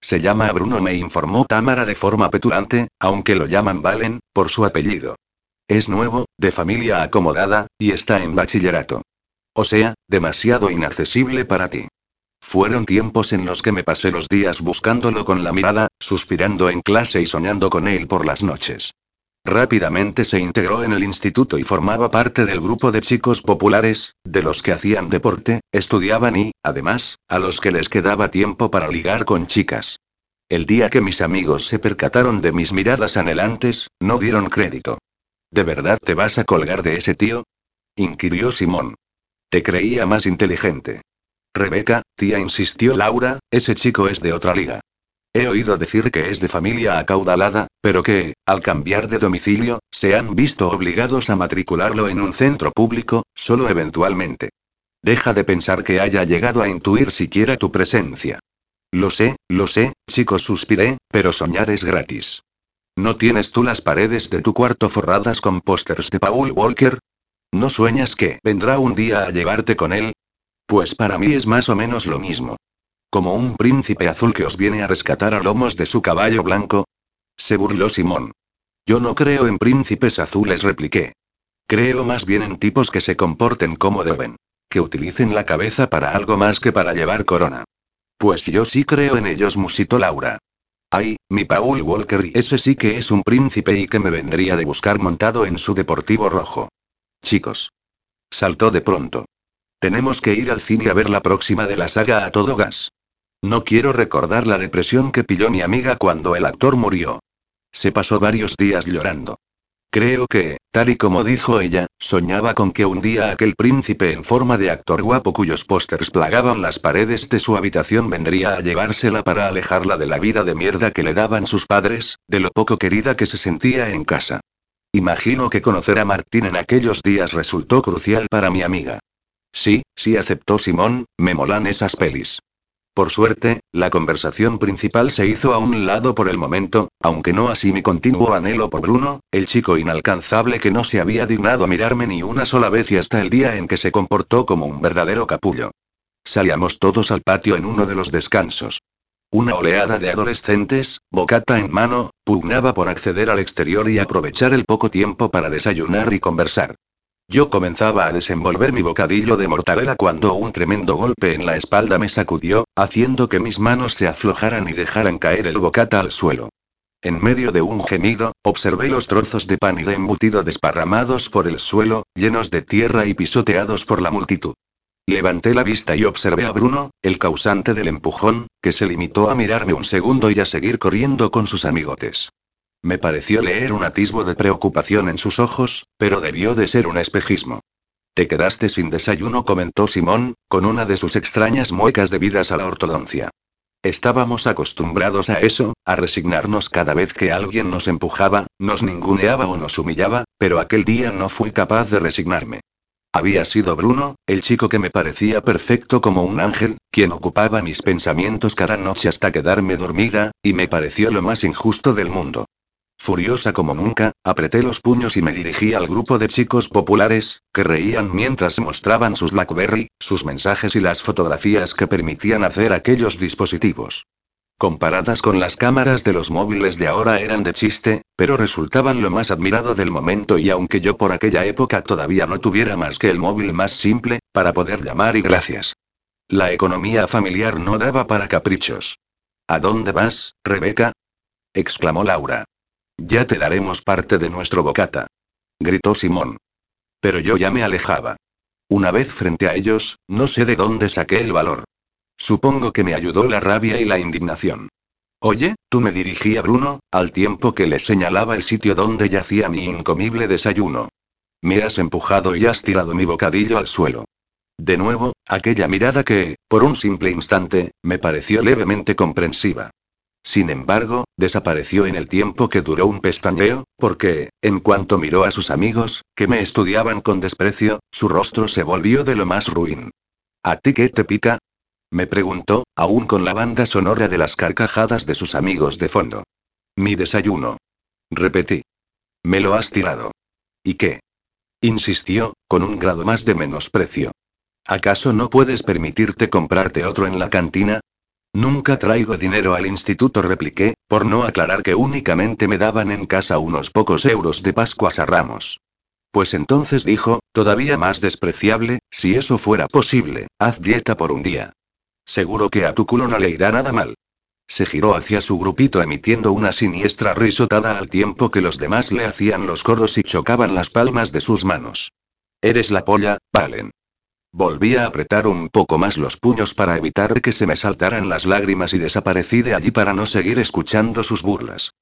Se llama Bruno, me informó Tamara de forma petulante, aunque lo llaman Valen, por su apellido. Es nuevo, de familia acomodada, y está en bachillerato. O sea, demasiado inaccesible para ti. Fueron tiempos en los que me pasé los días buscándolo con la mirada, suspirando en clase y soñando con él por las noches. Rápidamente se integró en el instituto y formaba parte del grupo de chicos populares, de los que hacían deporte, estudiaban y, además, a los que les quedaba tiempo para ligar con chicas. El día que mis amigos se percataron de mis miradas anhelantes, no dieron crédito. ¿De verdad te vas a colgar de ese tío? inquirió Simón. Te creía más inteligente. Rebeca, tía, insistió Laura, ese chico es de otra liga. He oído decir que es de familia acaudalada, pero que, al cambiar de domicilio, se han visto obligados a matricularlo en un centro público, solo eventualmente. Deja de pensar que haya llegado a intuir siquiera tu presencia. Lo sé, lo sé, chicos, suspiré, pero soñar es gratis. ¿No tienes tú las paredes de tu cuarto forradas con pósters de Paul Walker? ¿No sueñas que vendrá un día a llevarte con él? Pues para mí es más o menos lo mismo. Como un príncipe azul que os viene a rescatar a lomos de su caballo blanco. Se burló Simón. Yo no creo en príncipes azules, repliqué. Creo más bien en tipos que se comporten como deben. Que utilicen la cabeza para algo más que para llevar corona. Pues yo sí creo en ellos, musitó Laura. Ay, mi Paul Walker, y ese sí que es un príncipe y que me vendría de buscar montado en su deportivo rojo. Chicos. Saltó de pronto. Tenemos que ir al cine a ver la próxima de la saga a todo gas. No quiero recordar la depresión que pilló mi amiga cuando el actor murió. Se pasó varios días llorando. Creo que, tal y como dijo ella, soñaba con que un día aquel príncipe en forma de actor guapo cuyos pósters plagaban las paredes de su habitación vendría a llevársela para alejarla de la vida de mierda que le daban sus padres, de lo poco querida que se sentía en casa. Imagino que conocer a Martín en aquellos días resultó crucial para mi amiga. Sí, sí aceptó Simón, me molan esas pelis. Por suerte, la conversación principal se hizo a un lado por el momento, aunque no así mi continuo anhelo por Bruno, el chico inalcanzable que no se había dignado a mirarme ni una sola vez y hasta el día en que se comportó como un verdadero capullo. Salíamos todos al patio en uno de los descansos. Una oleada de adolescentes, bocata en mano, pugnaba por acceder al exterior y aprovechar el poco tiempo para desayunar y conversar. Yo comenzaba a desenvolver mi bocadillo de mortadela cuando un tremendo golpe en la espalda me sacudió, haciendo que mis manos se aflojaran y dejaran caer el bocata al suelo. En medio de un gemido, observé los trozos de pan y de embutido desparramados por el suelo, llenos de tierra y pisoteados por la multitud. Levanté la vista y observé a Bruno, el causante del empujón, que se limitó a mirarme un segundo y a seguir corriendo con sus amigotes. Me pareció leer un atisbo de preocupación en sus ojos, pero debió de ser un espejismo. Te quedaste sin desayuno, comentó Simón, con una de sus extrañas muecas debidas a la ortodoncia. Estábamos acostumbrados a eso, a resignarnos cada vez que alguien nos empujaba, nos ninguneaba o nos humillaba, pero aquel día no fui capaz de resignarme. Había sido Bruno, el chico que me parecía perfecto como un ángel, quien ocupaba mis pensamientos cada noche hasta quedarme dormida, y me pareció lo más injusto del mundo. Furiosa como nunca, apreté los puños y me dirigí al grupo de chicos populares, que reían mientras mostraban sus Blackberry, sus mensajes y las fotografías que permitían hacer aquellos dispositivos. Comparadas con las cámaras de los móviles de ahora eran de chiste, pero resultaban lo más admirado del momento y aunque yo por aquella época todavía no tuviera más que el móvil más simple, para poder llamar y gracias. La economía familiar no daba para caprichos. ¿A dónde vas, Rebeca? exclamó Laura. Ya te daremos parte de nuestro bocata. Gritó Simón. Pero yo ya me alejaba. Una vez frente a ellos, no sé de dónde saqué el valor. Supongo que me ayudó la rabia y la indignación. Oye, tú me dirigí a Bruno, al tiempo que le señalaba el sitio donde yacía mi incomible desayuno. Me has empujado y has tirado mi bocadillo al suelo. De nuevo, aquella mirada que, por un simple instante, me pareció levemente comprensiva. Sin embargo, desapareció en el tiempo que duró un pestañeo, porque, en cuanto miró a sus amigos, que me estudiaban con desprecio, su rostro se volvió de lo más ruin. ¿A ti qué te pica? Me preguntó, aún con la banda sonora de las carcajadas de sus amigos de fondo. Mi desayuno. Repetí. Me lo has tirado. ¿Y qué? Insistió, con un grado más de menosprecio. ¿Acaso no puedes permitirte comprarte otro en la cantina? Nunca traigo dinero al instituto, repliqué, por no aclarar que únicamente me daban en casa unos pocos euros de Pascuas a Ramos. Pues entonces dijo, todavía más despreciable, si eso fuera posible, haz dieta por un día. Seguro que a tu culo no le irá nada mal. Se giró hacia su grupito emitiendo una siniestra risotada al tiempo que los demás le hacían los coros y chocaban las palmas de sus manos. Eres la polla, Valen. Volví a apretar un poco más los puños para evitar que se me saltaran las lágrimas y desaparecí de allí para no seguir escuchando sus burlas.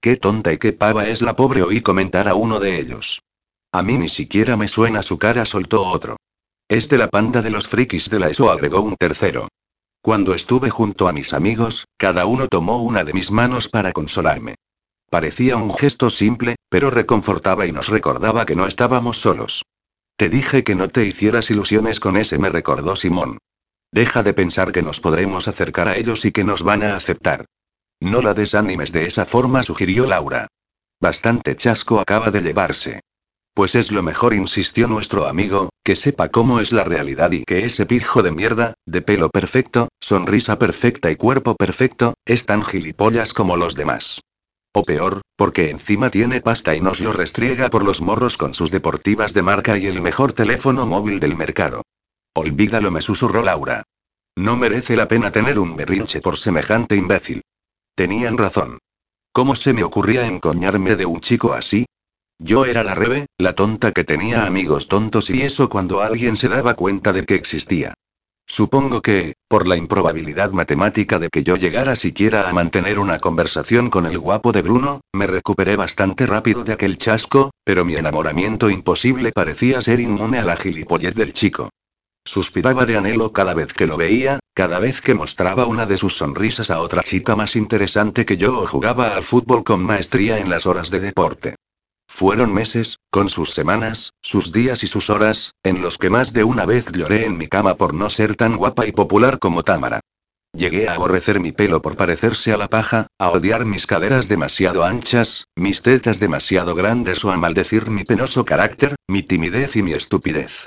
Qué tonta y qué pava es la pobre, oí comentar a uno de ellos. A mí ni siquiera me suena su cara, soltó otro. Es de la panda de los frikis de la ESO, agregó un tercero. Cuando estuve junto a mis amigos, cada uno tomó una de mis manos para consolarme. Parecía un gesto simple, pero reconfortaba y nos recordaba que no estábamos solos. Te dije que no te hicieras ilusiones con ese, me recordó Simón. Deja de pensar que nos podremos acercar a ellos y que nos van a aceptar. No la desanimes de esa forma, sugirió Laura. Bastante chasco acaba de llevarse. Pues es lo mejor, insistió nuestro amigo, que sepa cómo es la realidad y que ese pijo de mierda, de pelo perfecto, sonrisa perfecta y cuerpo perfecto, es tan gilipollas como los demás. O peor, porque encima tiene pasta y nos lo restriega por los morros con sus deportivas de marca y el mejor teléfono móvil del mercado. Olvídalo, me susurró Laura. No merece la pena tener un berrinche por semejante imbécil. Tenían razón. ¿Cómo se me ocurría encoñarme de un chico así? Yo era la rebe, la tonta que tenía amigos tontos y eso cuando alguien se daba cuenta de que existía. Supongo que, por la improbabilidad matemática de que yo llegara siquiera a mantener una conversación con el guapo de Bruno, me recuperé bastante rápido de aquel chasco, pero mi enamoramiento imposible parecía ser inmune a la gilipollez del chico. Suspiraba de anhelo cada vez que lo veía, cada vez que mostraba una de sus sonrisas a otra chica más interesante que yo o jugaba al fútbol con maestría en las horas de deporte. Fueron meses, con sus semanas, sus días y sus horas, en los que más de una vez lloré en mi cama por no ser tan guapa y popular como Tamara. Llegué a aborrecer mi pelo por parecerse a la paja, a odiar mis caderas demasiado anchas, mis tetas demasiado grandes o a maldecir mi penoso carácter, mi timidez y mi estupidez.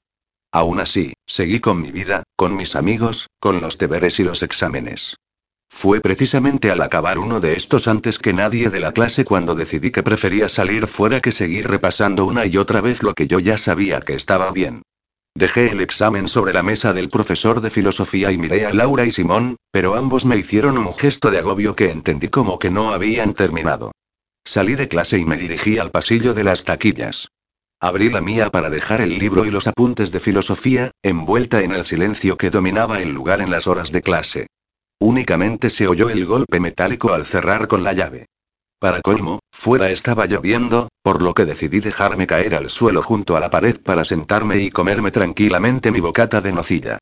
Aún así, seguí con mi vida, con mis amigos, con los deberes y los exámenes. Fue precisamente al acabar uno de estos antes que nadie de la clase cuando decidí que prefería salir fuera que seguir repasando una y otra vez lo que yo ya sabía que estaba bien. Dejé el examen sobre la mesa del profesor de filosofía y miré a Laura y Simón, pero ambos me hicieron un gesto de agobio que entendí como que no habían terminado. Salí de clase y me dirigí al pasillo de las taquillas. Abrí la mía para dejar el libro y los apuntes de filosofía, envuelta en el silencio que dominaba el lugar en las horas de clase. Únicamente se oyó el golpe metálico al cerrar con la llave. Para colmo, fuera estaba lloviendo, por lo que decidí dejarme caer al suelo junto a la pared para sentarme y comerme tranquilamente mi bocata de nocilla.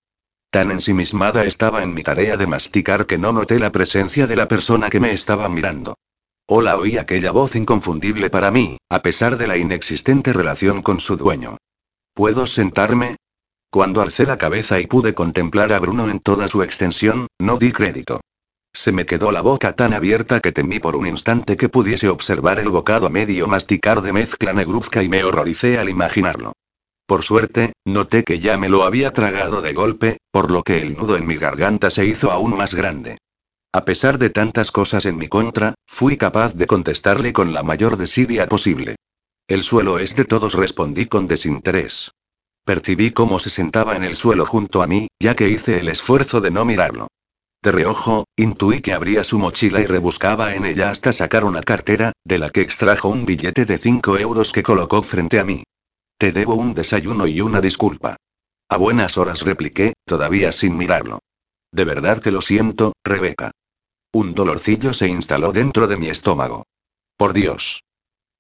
Tan ensimismada estaba en mi tarea de masticar que no noté la presencia de la persona que me estaba mirando. Hola oí aquella voz inconfundible para mí, a pesar de la inexistente relación con su dueño. ¿Puedo sentarme? Cuando alcé la cabeza y pude contemplar a Bruno en toda su extensión, no di crédito. Se me quedó la boca tan abierta que temí por un instante que pudiese observar el bocado medio masticar de mezcla negruzca y me horroricé al imaginarlo. Por suerte, noté que ya me lo había tragado de golpe, por lo que el nudo en mi garganta se hizo aún más grande. A pesar de tantas cosas en mi contra, fui capaz de contestarle con la mayor desidia posible. El suelo es de todos, respondí con desinterés. Percibí cómo se sentaba en el suelo junto a mí, ya que hice el esfuerzo de no mirarlo. De reojo, intuí que abría su mochila y rebuscaba en ella hasta sacar una cartera, de la que extrajo un billete de 5 euros que colocó frente a mí. Te debo un desayuno y una disculpa. A buenas horas repliqué, todavía sin mirarlo. De verdad que lo siento, Rebeca. Un dolorcillo se instaló dentro de mi estómago. Por Dios.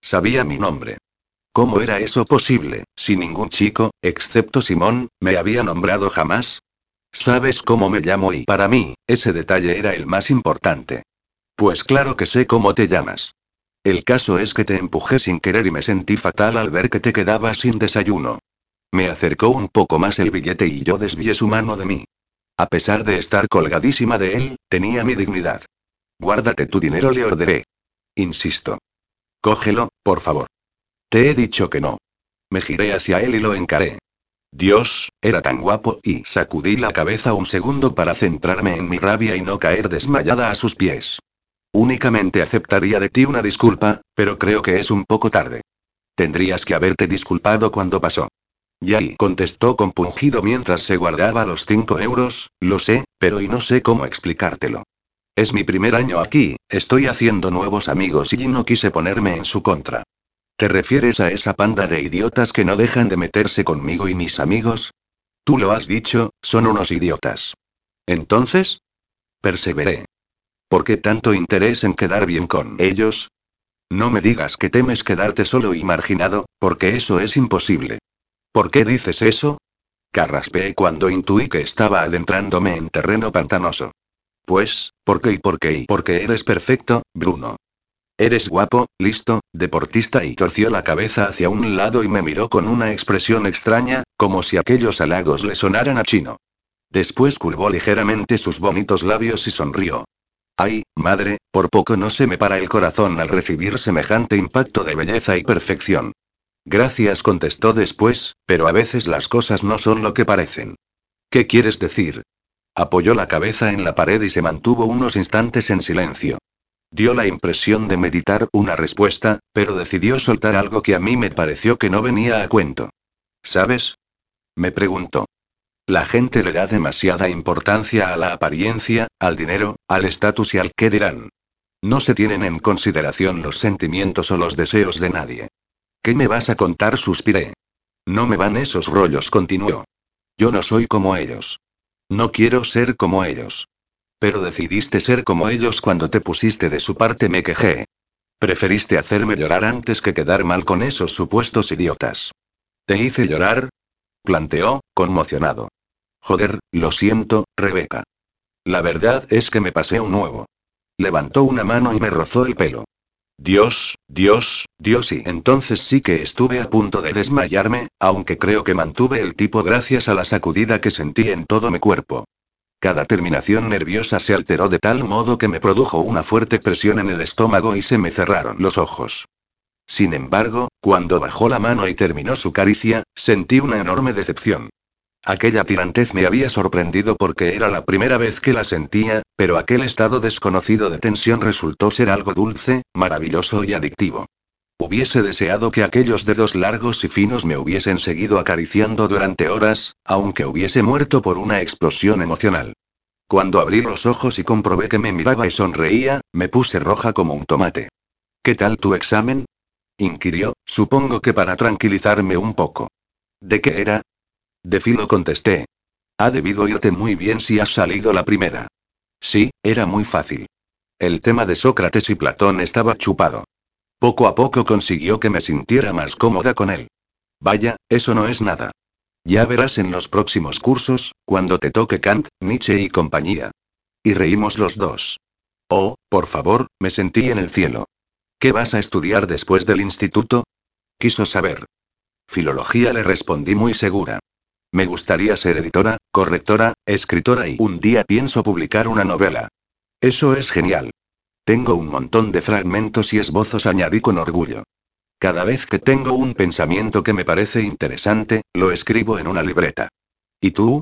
Sabía mi nombre. ¿Cómo era eso posible, si ningún chico, excepto Simón, me había nombrado jamás? Sabes cómo me llamo y para mí, ese detalle era el más importante. Pues claro que sé cómo te llamas. El caso es que te empujé sin querer y me sentí fatal al ver que te quedabas sin desayuno. Me acercó un poco más el billete y yo desvié su mano de mí. A pesar de estar colgadísima de él, tenía mi dignidad. Guárdate tu dinero, le ordené. Insisto. Cógelo, por favor. Te he dicho que no. Me giré hacia él y lo encaré. Dios, era tan guapo y sacudí la cabeza un segundo para centrarme en mi rabia y no caer desmayada a sus pies. Únicamente aceptaría de ti una disculpa, pero creo que es un poco tarde. Tendrías que haberte disculpado cuando pasó. Yai contestó compungido mientras se guardaba los cinco euros, lo sé, pero y no sé cómo explicártelo. Es mi primer año aquí, estoy haciendo nuevos amigos y no quise ponerme en su contra. ¿Te refieres a esa panda de idiotas que no dejan de meterse conmigo y mis amigos? Tú lo has dicho, son unos idiotas. Entonces? Perseveré. ¿Por qué tanto interés en quedar bien con ellos? No me digas que temes quedarte solo y marginado, porque eso es imposible. ¿Por qué dices eso? Carraspeé cuando intuí que estaba adentrándome en terreno pantanoso. Pues, ¿por qué y por qué y porque eres perfecto, Bruno? Eres guapo, listo, deportista y torció la cabeza hacia un lado y me miró con una expresión extraña, como si aquellos halagos le sonaran a chino. Después curvó ligeramente sus bonitos labios y sonrió. Ay, madre, por poco no se me para el corazón al recibir semejante impacto de belleza y perfección. Gracias, contestó después, pero a veces las cosas no son lo que parecen. ¿Qué quieres decir? Apoyó la cabeza en la pared y se mantuvo unos instantes en silencio. Dio la impresión de meditar una respuesta, pero decidió soltar algo que a mí me pareció que no venía a cuento. ¿Sabes? Me preguntó. La gente le da demasiada importancia a la apariencia, al dinero, al estatus y al qué dirán. No se tienen en consideración los sentimientos o los deseos de nadie. ¿Qué me vas a contar? suspiré. No me van esos rollos, continuó. Yo no soy como ellos. No quiero ser como ellos. Pero decidiste ser como ellos cuando te pusiste de su parte, me quejé. Preferiste hacerme llorar antes que quedar mal con esos supuestos idiotas. ¿Te hice llorar? planteó, conmocionado. Joder, lo siento, Rebeca. La verdad es que me pasé un nuevo. Levantó una mano y me rozó el pelo. Dios, Dios, Dios y entonces sí que estuve a punto de desmayarme, aunque creo que mantuve el tipo gracias a la sacudida que sentí en todo mi cuerpo. Cada terminación nerviosa se alteró de tal modo que me produjo una fuerte presión en el estómago y se me cerraron los ojos. Sin embargo, cuando bajó la mano y terminó su caricia, sentí una enorme decepción. Aquella tirantez me había sorprendido porque era la primera vez que la sentía, pero aquel estado desconocido de tensión resultó ser algo dulce, maravilloso y adictivo. Hubiese deseado que aquellos dedos largos y finos me hubiesen seguido acariciando durante horas, aunque hubiese muerto por una explosión emocional. Cuando abrí los ojos y comprobé que me miraba y sonreía, me puse roja como un tomate. ¿Qué tal tu examen? inquirió, supongo que para tranquilizarme un poco. ¿De qué era? De filo contesté. Ha debido irte muy bien si has salido la primera. Sí, era muy fácil. El tema de Sócrates y Platón estaba chupado. Poco a poco consiguió que me sintiera más cómoda con él. Vaya, eso no es nada. Ya verás en los próximos cursos, cuando te toque Kant, Nietzsche y compañía. Y reímos los dos. Oh, por favor, me sentí en el cielo. ¿Qué vas a estudiar después del instituto? Quiso saber. Filología le respondí muy segura. Me gustaría ser editora, correctora, escritora y un día pienso publicar una novela. Eso es genial. Tengo un montón de fragmentos y esbozos, añadí con orgullo. Cada vez que tengo un pensamiento que me parece interesante, lo escribo en una libreta. ¿Y tú?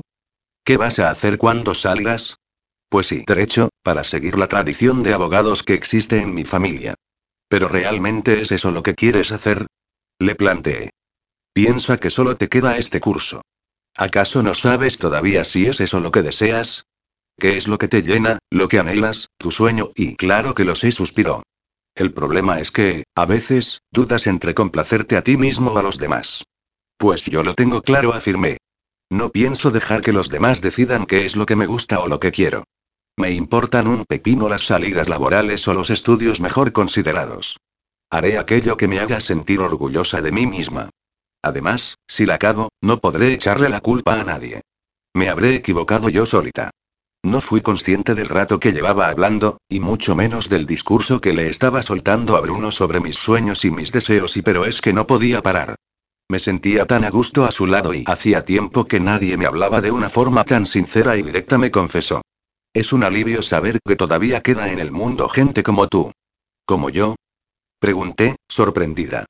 ¿Qué vas a hacer cuando salgas? Pues sí, derecho, para seguir la tradición de abogados que existe en mi familia. ¿Pero realmente es eso lo que quieres hacer? Le planteé. Piensa que solo te queda este curso. ¿Acaso no sabes todavía si es eso lo que deseas? ¿Qué es lo que te llena, lo que anhelas, tu sueño? Y claro que lo sé, suspiró. El problema es que, a veces, dudas entre complacerte a ti mismo o a los demás. Pues yo lo tengo claro, afirmé. No pienso dejar que los demás decidan qué es lo que me gusta o lo que quiero. Me importan un pepino las salidas laborales o los estudios mejor considerados. Haré aquello que me haga sentir orgullosa de mí misma. Además, si la cago, no podré echarle la culpa a nadie. Me habré equivocado yo solita. No fui consciente del rato que llevaba hablando, y mucho menos del discurso que le estaba soltando a Bruno sobre mis sueños y mis deseos y pero es que no podía parar. Me sentía tan a gusto a su lado y hacía tiempo que nadie me hablaba de una forma tan sincera y directa, me confesó. Es un alivio saber que todavía queda en el mundo gente como tú. ¿Como yo? Pregunté, sorprendida.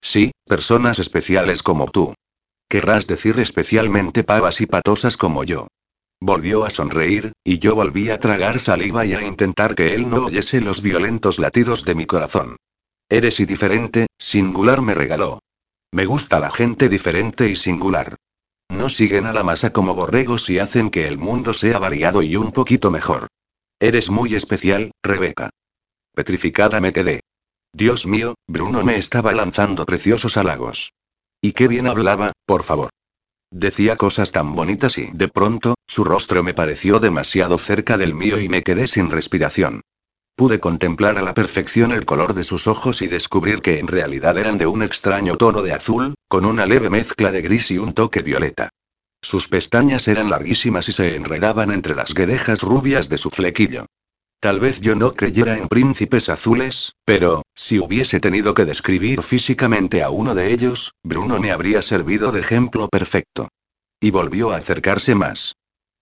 Sí, personas especiales como tú. Querrás decir especialmente pavas y patosas como yo. Volvió a sonreír, y yo volví a tragar saliva y a intentar que él no oyese los violentos latidos de mi corazón. Eres y diferente, singular me regaló. Me gusta la gente diferente y singular. No siguen a la masa como borregos y hacen que el mundo sea variado y un poquito mejor. Eres muy especial, Rebeca. Petrificada me quedé. Dios mío, Bruno me estaba lanzando preciosos halagos. Y qué bien hablaba, por favor. Decía cosas tan bonitas y, de pronto, su rostro me pareció demasiado cerca del mío y me quedé sin respiración. Pude contemplar a la perfección el color de sus ojos y descubrir que en realidad eran de un extraño tono de azul, con una leve mezcla de gris y un toque violeta. Sus pestañas eran larguísimas y se enredaban entre las guedejas rubias de su flequillo. Tal vez yo no creyera en príncipes azules, pero, si hubiese tenido que describir físicamente a uno de ellos, Bruno me habría servido de ejemplo perfecto. Y volvió a acercarse más.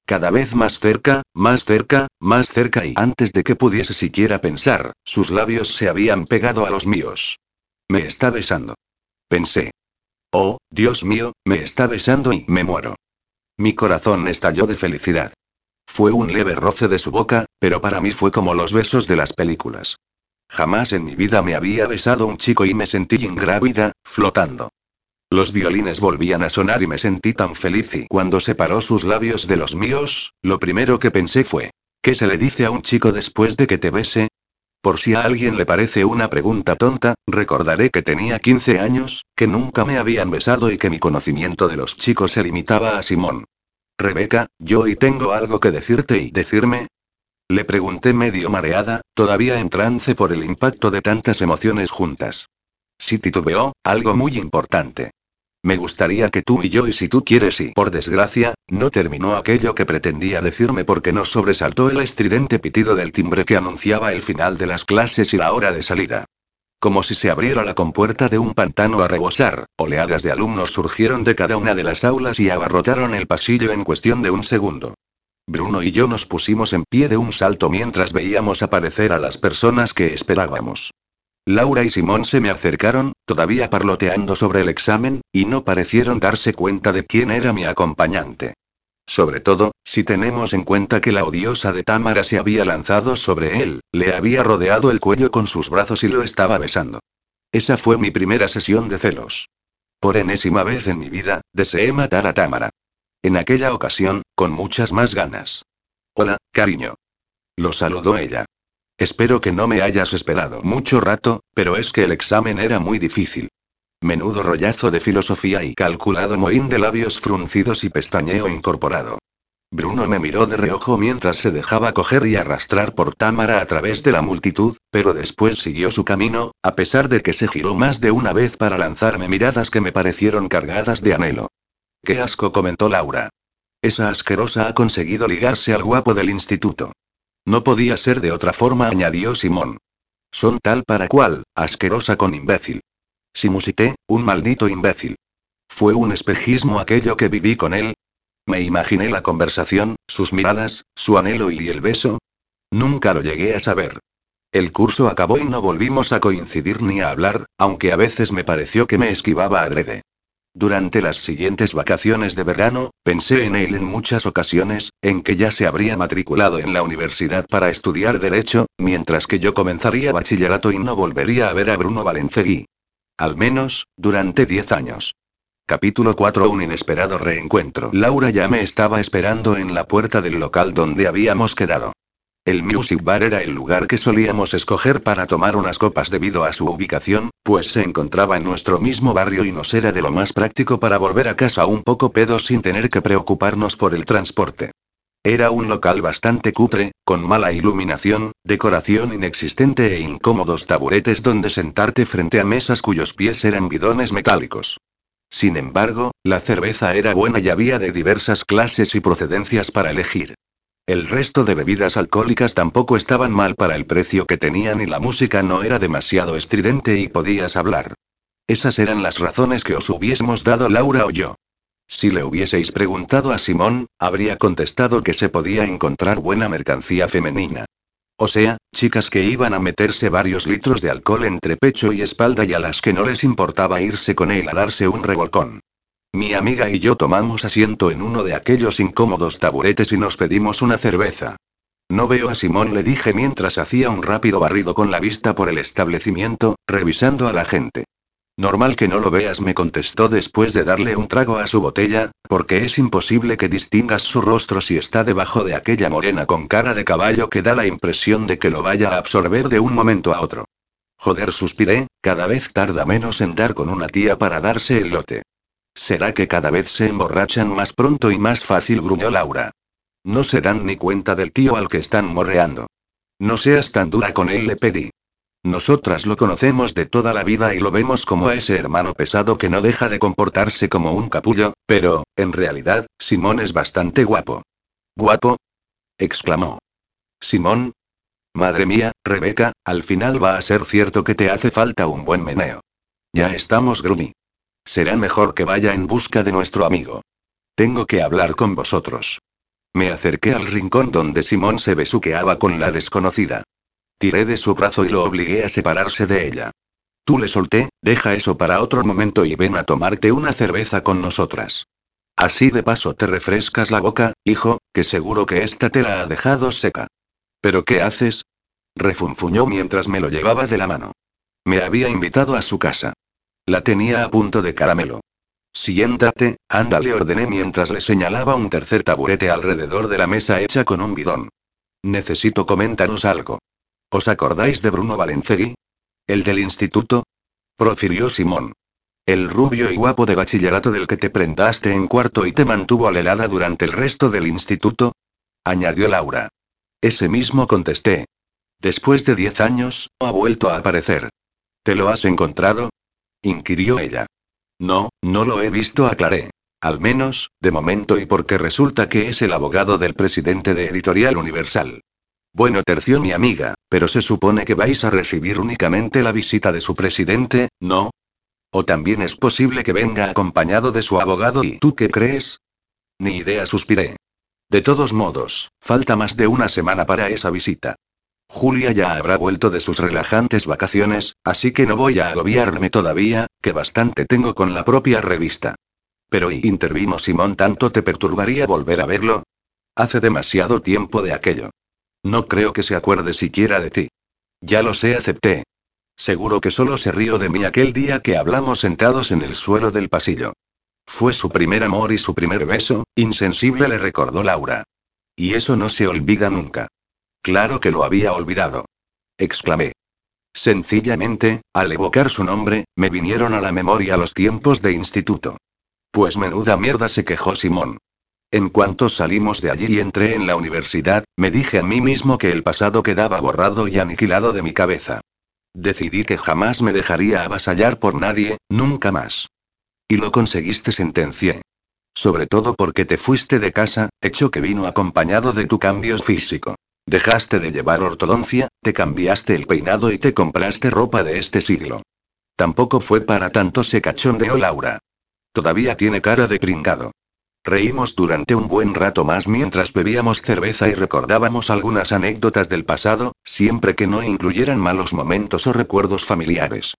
cada vez más cerca, más cerca, más cerca y antes de que pudiese siquiera pensar, sus labios se habían pegado a los míos. Me está besando. Pensé. Oh, Dios mío, me está besando y me muero. Mi corazón estalló de felicidad. Fue un leve roce de su boca, pero para mí fue como los besos de las películas. Jamás en mi vida me había besado un chico y me sentí ingrávida, flotando. Los violines volvían a sonar y me sentí tan feliz y cuando separó sus labios de los míos, lo primero que pensé fue, ¿qué se le dice a un chico después de que te bese? Por si a alguien le parece una pregunta tonta, recordaré que tenía 15 años, que nunca me habían besado y que mi conocimiento de los chicos se limitaba a Simón. Rebeca, yo y tengo algo que decirte y decirme. Le pregunté medio mareada, todavía en trance por el impacto de tantas emociones juntas. Si titubeó, algo muy importante. Me gustaría que tú y yo y si tú quieres y por desgracia, no terminó aquello que pretendía decirme porque nos sobresaltó el estridente pitido del timbre que anunciaba el final de las clases y la hora de salida. Como si se abriera la compuerta de un pantano a rebosar, oleadas de alumnos surgieron de cada una de las aulas y abarrotaron el pasillo en cuestión de un segundo. Bruno y yo nos pusimos en pie de un salto mientras veíamos aparecer a las personas que esperábamos. Laura y Simón se me acercaron, todavía parloteando sobre el examen, y no parecieron darse cuenta de quién era mi acompañante. Sobre todo, si tenemos en cuenta que la odiosa de Támara se había lanzado sobre él, le había rodeado el cuello con sus brazos y lo estaba besando. Esa fue mi primera sesión de celos. Por enésima vez en mi vida, deseé matar a Támara. En aquella ocasión, con muchas más ganas. Hola, cariño. Lo saludó ella. Espero que no me hayas esperado mucho rato, pero es que el examen era muy difícil. Menudo rollazo de filosofía y calculado mohín de labios fruncidos y pestañeo incorporado. Bruno me miró de reojo mientras se dejaba coger y arrastrar por Támara a través de la multitud, pero después siguió su camino, a pesar de que se giró más de una vez para lanzarme miradas que me parecieron cargadas de anhelo. Qué asco comentó Laura. Esa asquerosa ha conseguido ligarse al guapo del instituto. No podía ser de otra forma, añadió Simón. Son tal para cual, asquerosa con imbécil. Si musité, un maldito imbécil. ¿Fue un espejismo aquello que viví con él? Me imaginé la conversación, sus miradas, su anhelo y el beso. Nunca lo llegué a saber. El curso acabó y no volvimos a coincidir ni a hablar, aunque a veces me pareció que me esquivaba adrede. Durante las siguientes vacaciones de verano, pensé en él en muchas ocasiones, en que ya se habría matriculado en la universidad para estudiar Derecho, mientras que yo comenzaría bachillerato y no volvería a ver a Bruno Valencegui. Al menos, durante diez años. Capítulo 4 Un inesperado reencuentro. Laura ya me estaba esperando en la puerta del local donde habíamos quedado. El Music Bar era el lugar que solíamos escoger para tomar unas copas debido a su ubicación, pues se encontraba en nuestro mismo barrio y nos era de lo más práctico para volver a casa un poco pedo sin tener que preocuparnos por el transporte. Era un local bastante cutre, con mala iluminación, decoración inexistente e incómodos taburetes donde sentarte frente a mesas cuyos pies eran bidones metálicos. Sin embargo, la cerveza era buena y había de diversas clases y procedencias para elegir. El resto de bebidas alcohólicas tampoco estaban mal para el precio que tenían y la música no era demasiado estridente y podías hablar. Esas eran las razones que os hubiésemos dado Laura o yo. Si le hubieseis preguntado a Simón, habría contestado que se podía encontrar buena mercancía femenina. O sea, chicas que iban a meterse varios litros de alcohol entre pecho y espalda y a las que no les importaba irse con él a darse un revolcón. Mi amiga y yo tomamos asiento en uno de aquellos incómodos taburetes y nos pedimos una cerveza. No veo a Simón, le dije mientras hacía un rápido barrido con la vista por el establecimiento, revisando a la gente. Normal que no lo veas, me contestó después de darle un trago a su botella, porque es imposible que distingas su rostro si está debajo de aquella morena con cara de caballo que da la impresión de que lo vaya a absorber de un momento a otro. Joder, suspiré, cada vez tarda menos en dar con una tía para darse el lote. ¿Será que cada vez se emborrachan más pronto y más fácil? gruñó Laura. No se dan ni cuenta del tío al que están morreando. No seas tan dura con él, le pedí. Nosotras lo conocemos de toda la vida y lo vemos como a ese hermano pesado que no deja de comportarse como un capullo, pero, en realidad, Simón es bastante guapo. ¿Guapo? exclamó. Simón. Madre mía, Rebeca, al final va a ser cierto que te hace falta un buen meneo. Ya estamos, Grumi. Será mejor que vaya en busca de nuestro amigo. Tengo que hablar con vosotros. Me acerqué al rincón donde Simón se besuqueaba con la desconocida. Tiré de su brazo y lo obligué a separarse de ella. Tú le solté, deja eso para otro momento y ven a tomarte una cerveza con nosotras. Así de paso te refrescas la boca, hijo, que seguro que esta te la ha dejado seca. ¿Pero qué haces? Refunfuñó mientras me lo llevaba de la mano. Me había invitado a su casa. La tenía a punto de caramelo. Siéntate, anda, le ordené mientras le señalaba un tercer taburete alrededor de la mesa hecha con un bidón. Necesito comentaros algo. ¿Os acordáis de Bruno Valencegui? ¿El del instituto? Profirió Simón. El rubio y guapo de bachillerato del que te prendaste en cuarto y te mantuvo alelada durante el resto del instituto. Añadió Laura. Ese mismo contesté. Después de diez años, ha vuelto a aparecer. ¿Te lo has encontrado? Inquirió ella. No, no lo he visto, aclaré. Al menos, de momento y porque resulta que es el abogado del presidente de Editorial Universal. Bueno, terció mi amiga, pero se supone que vais a recibir únicamente la visita de su presidente, ¿no? O también es posible que venga acompañado de su abogado y ¿tú qué crees? Ni idea, suspiré. De todos modos, falta más de una semana para esa visita. Julia ya habrá vuelto de sus relajantes vacaciones, así que no voy a agobiarme todavía, que bastante tengo con la propia revista. Pero y intervino Simón, ¿tanto te perturbaría volver a verlo? Hace demasiado tiempo de aquello. No creo que se acuerde siquiera de ti. Ya lo sé, acepté. Seguro que solo se rió de mí aquel día que hablamos sentados en el suelo del pasillo. Fue su primer amor y su primer beso, insensible le recordó Laura. Y eso no se olvida nunca. Claro que lo había olvidado. Exclamé. Sencillamente, al evocar su nombre, me vinieron a la memoria los tiempos de instituto. Pues menuda mierda se quejó Simón. En cuanto salimos de allí y entré en la universidad, me dije a mí mismo que el pasado quedaba borrado y aniquilado de mi cabeza. Decidí que jamás me dejaría avasallar por nadie, nunca más. Y lo conseguiste, sentencié. Sobre todo porque te fuiste de casa, hecho que vino acompañado de tu cambio físico. Dejaste de llevar ortodoncia, te cambiaste el peinado y te compraste ropa de este siglo. Tampoco fue para tanto se cachondeó Laura. Todavía tiene cara de pringado. Reímos durante un buen rato más mientras bebíamos cerveza y recordábamos algunas anécdotas del pasado, siempre que no incluyeran malos momentos o recuerdos familiares.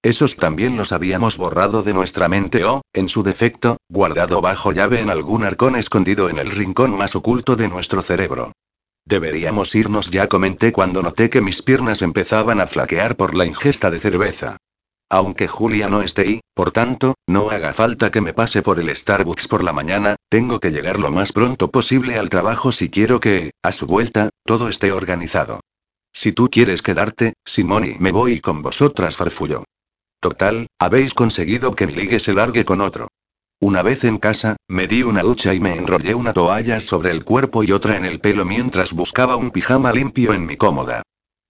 Esos también los habíamos borrado de nuestra mente o, en su defecto, guardado bajo llave en algún arcón escondido en el rincón más oculto de nuestro cerebro. Deberíamos irnos ya comenté cuando noté que mis piernas empezaban a flaquear por la ingesta de cerveza. Aunque Julia no esté ahí, por tanto, no haga falta que me pase por el Starbucks por la mañana, tengo que llegar lo más pronto posible al trabajo si quiero que, a su vuelta, todo esté organizado. Si tú quieres quedarte, Simoni, me voy con vosotras, farfullo. Total, habéis conseguido que mi ligue se largue con otro. Una vez en casa, me di una ducha y me enrollé una toalla sobre el cuerpo y otra en el pelo mientras buscaba un pijama limpio en mi cómoda.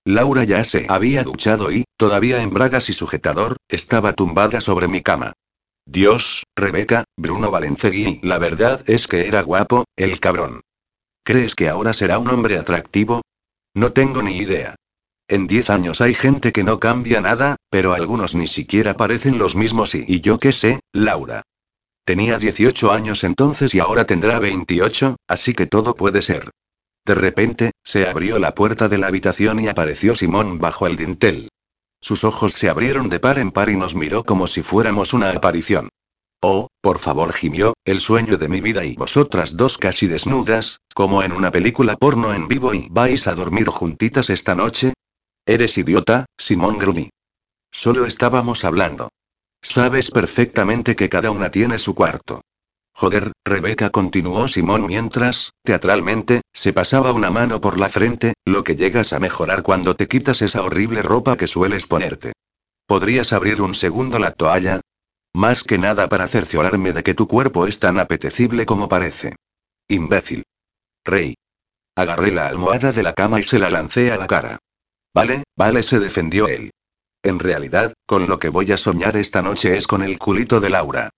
Laura ya se había duchado y, todavía en bragas y sujetador, estaba tumbada sobre mi cama. Dios, Rebeca, Bruno Valencegui, la verdad es que era guapo, el cabrón. ¿Crees que ahora será un hombre atractivo? No tengo ni idea. En diez años hay gente que no cambia nada, pero algunos ni siquiera parecen los mismos y, y yo qué sé, Laura. Tenía 18 años entonces y ahora tendrá 28, así que todo puede ser. De repente, se abrió la puerta de la habitación y apareció Simón bajo el dintel. Sus ojos se abrieron de par en par y nos miró como si fuéramos una aparición. Oh, por favor, gimió, el sueño de mi vida y vosotras dos casi desnudas, como en una película porno en vivo y vais a dormir juntitas esta noche. Eres idiota, Simón gruñí. Solo estábamos hablando. Sabes perfectamente que cada una tiene su cuarto. Joder, Rebeca continuó Simón mientras, teatralmente, se pasaba una mano por la frente, lo que llegas a mejorar cuando te quitas esa horrible ropa que sueles ponerte. ¿Podrías abrir un segundo la toalla? Más que nada para cerciorarme de que tu cuerpo es tan apetecible como parece. Imbécil. Rey. Agarré la almohada de la cama y se la lancé a la cara. Vale, vale, se defendió él. En realidad, con lo que voy a soñar esta noche es con el culito de Laura.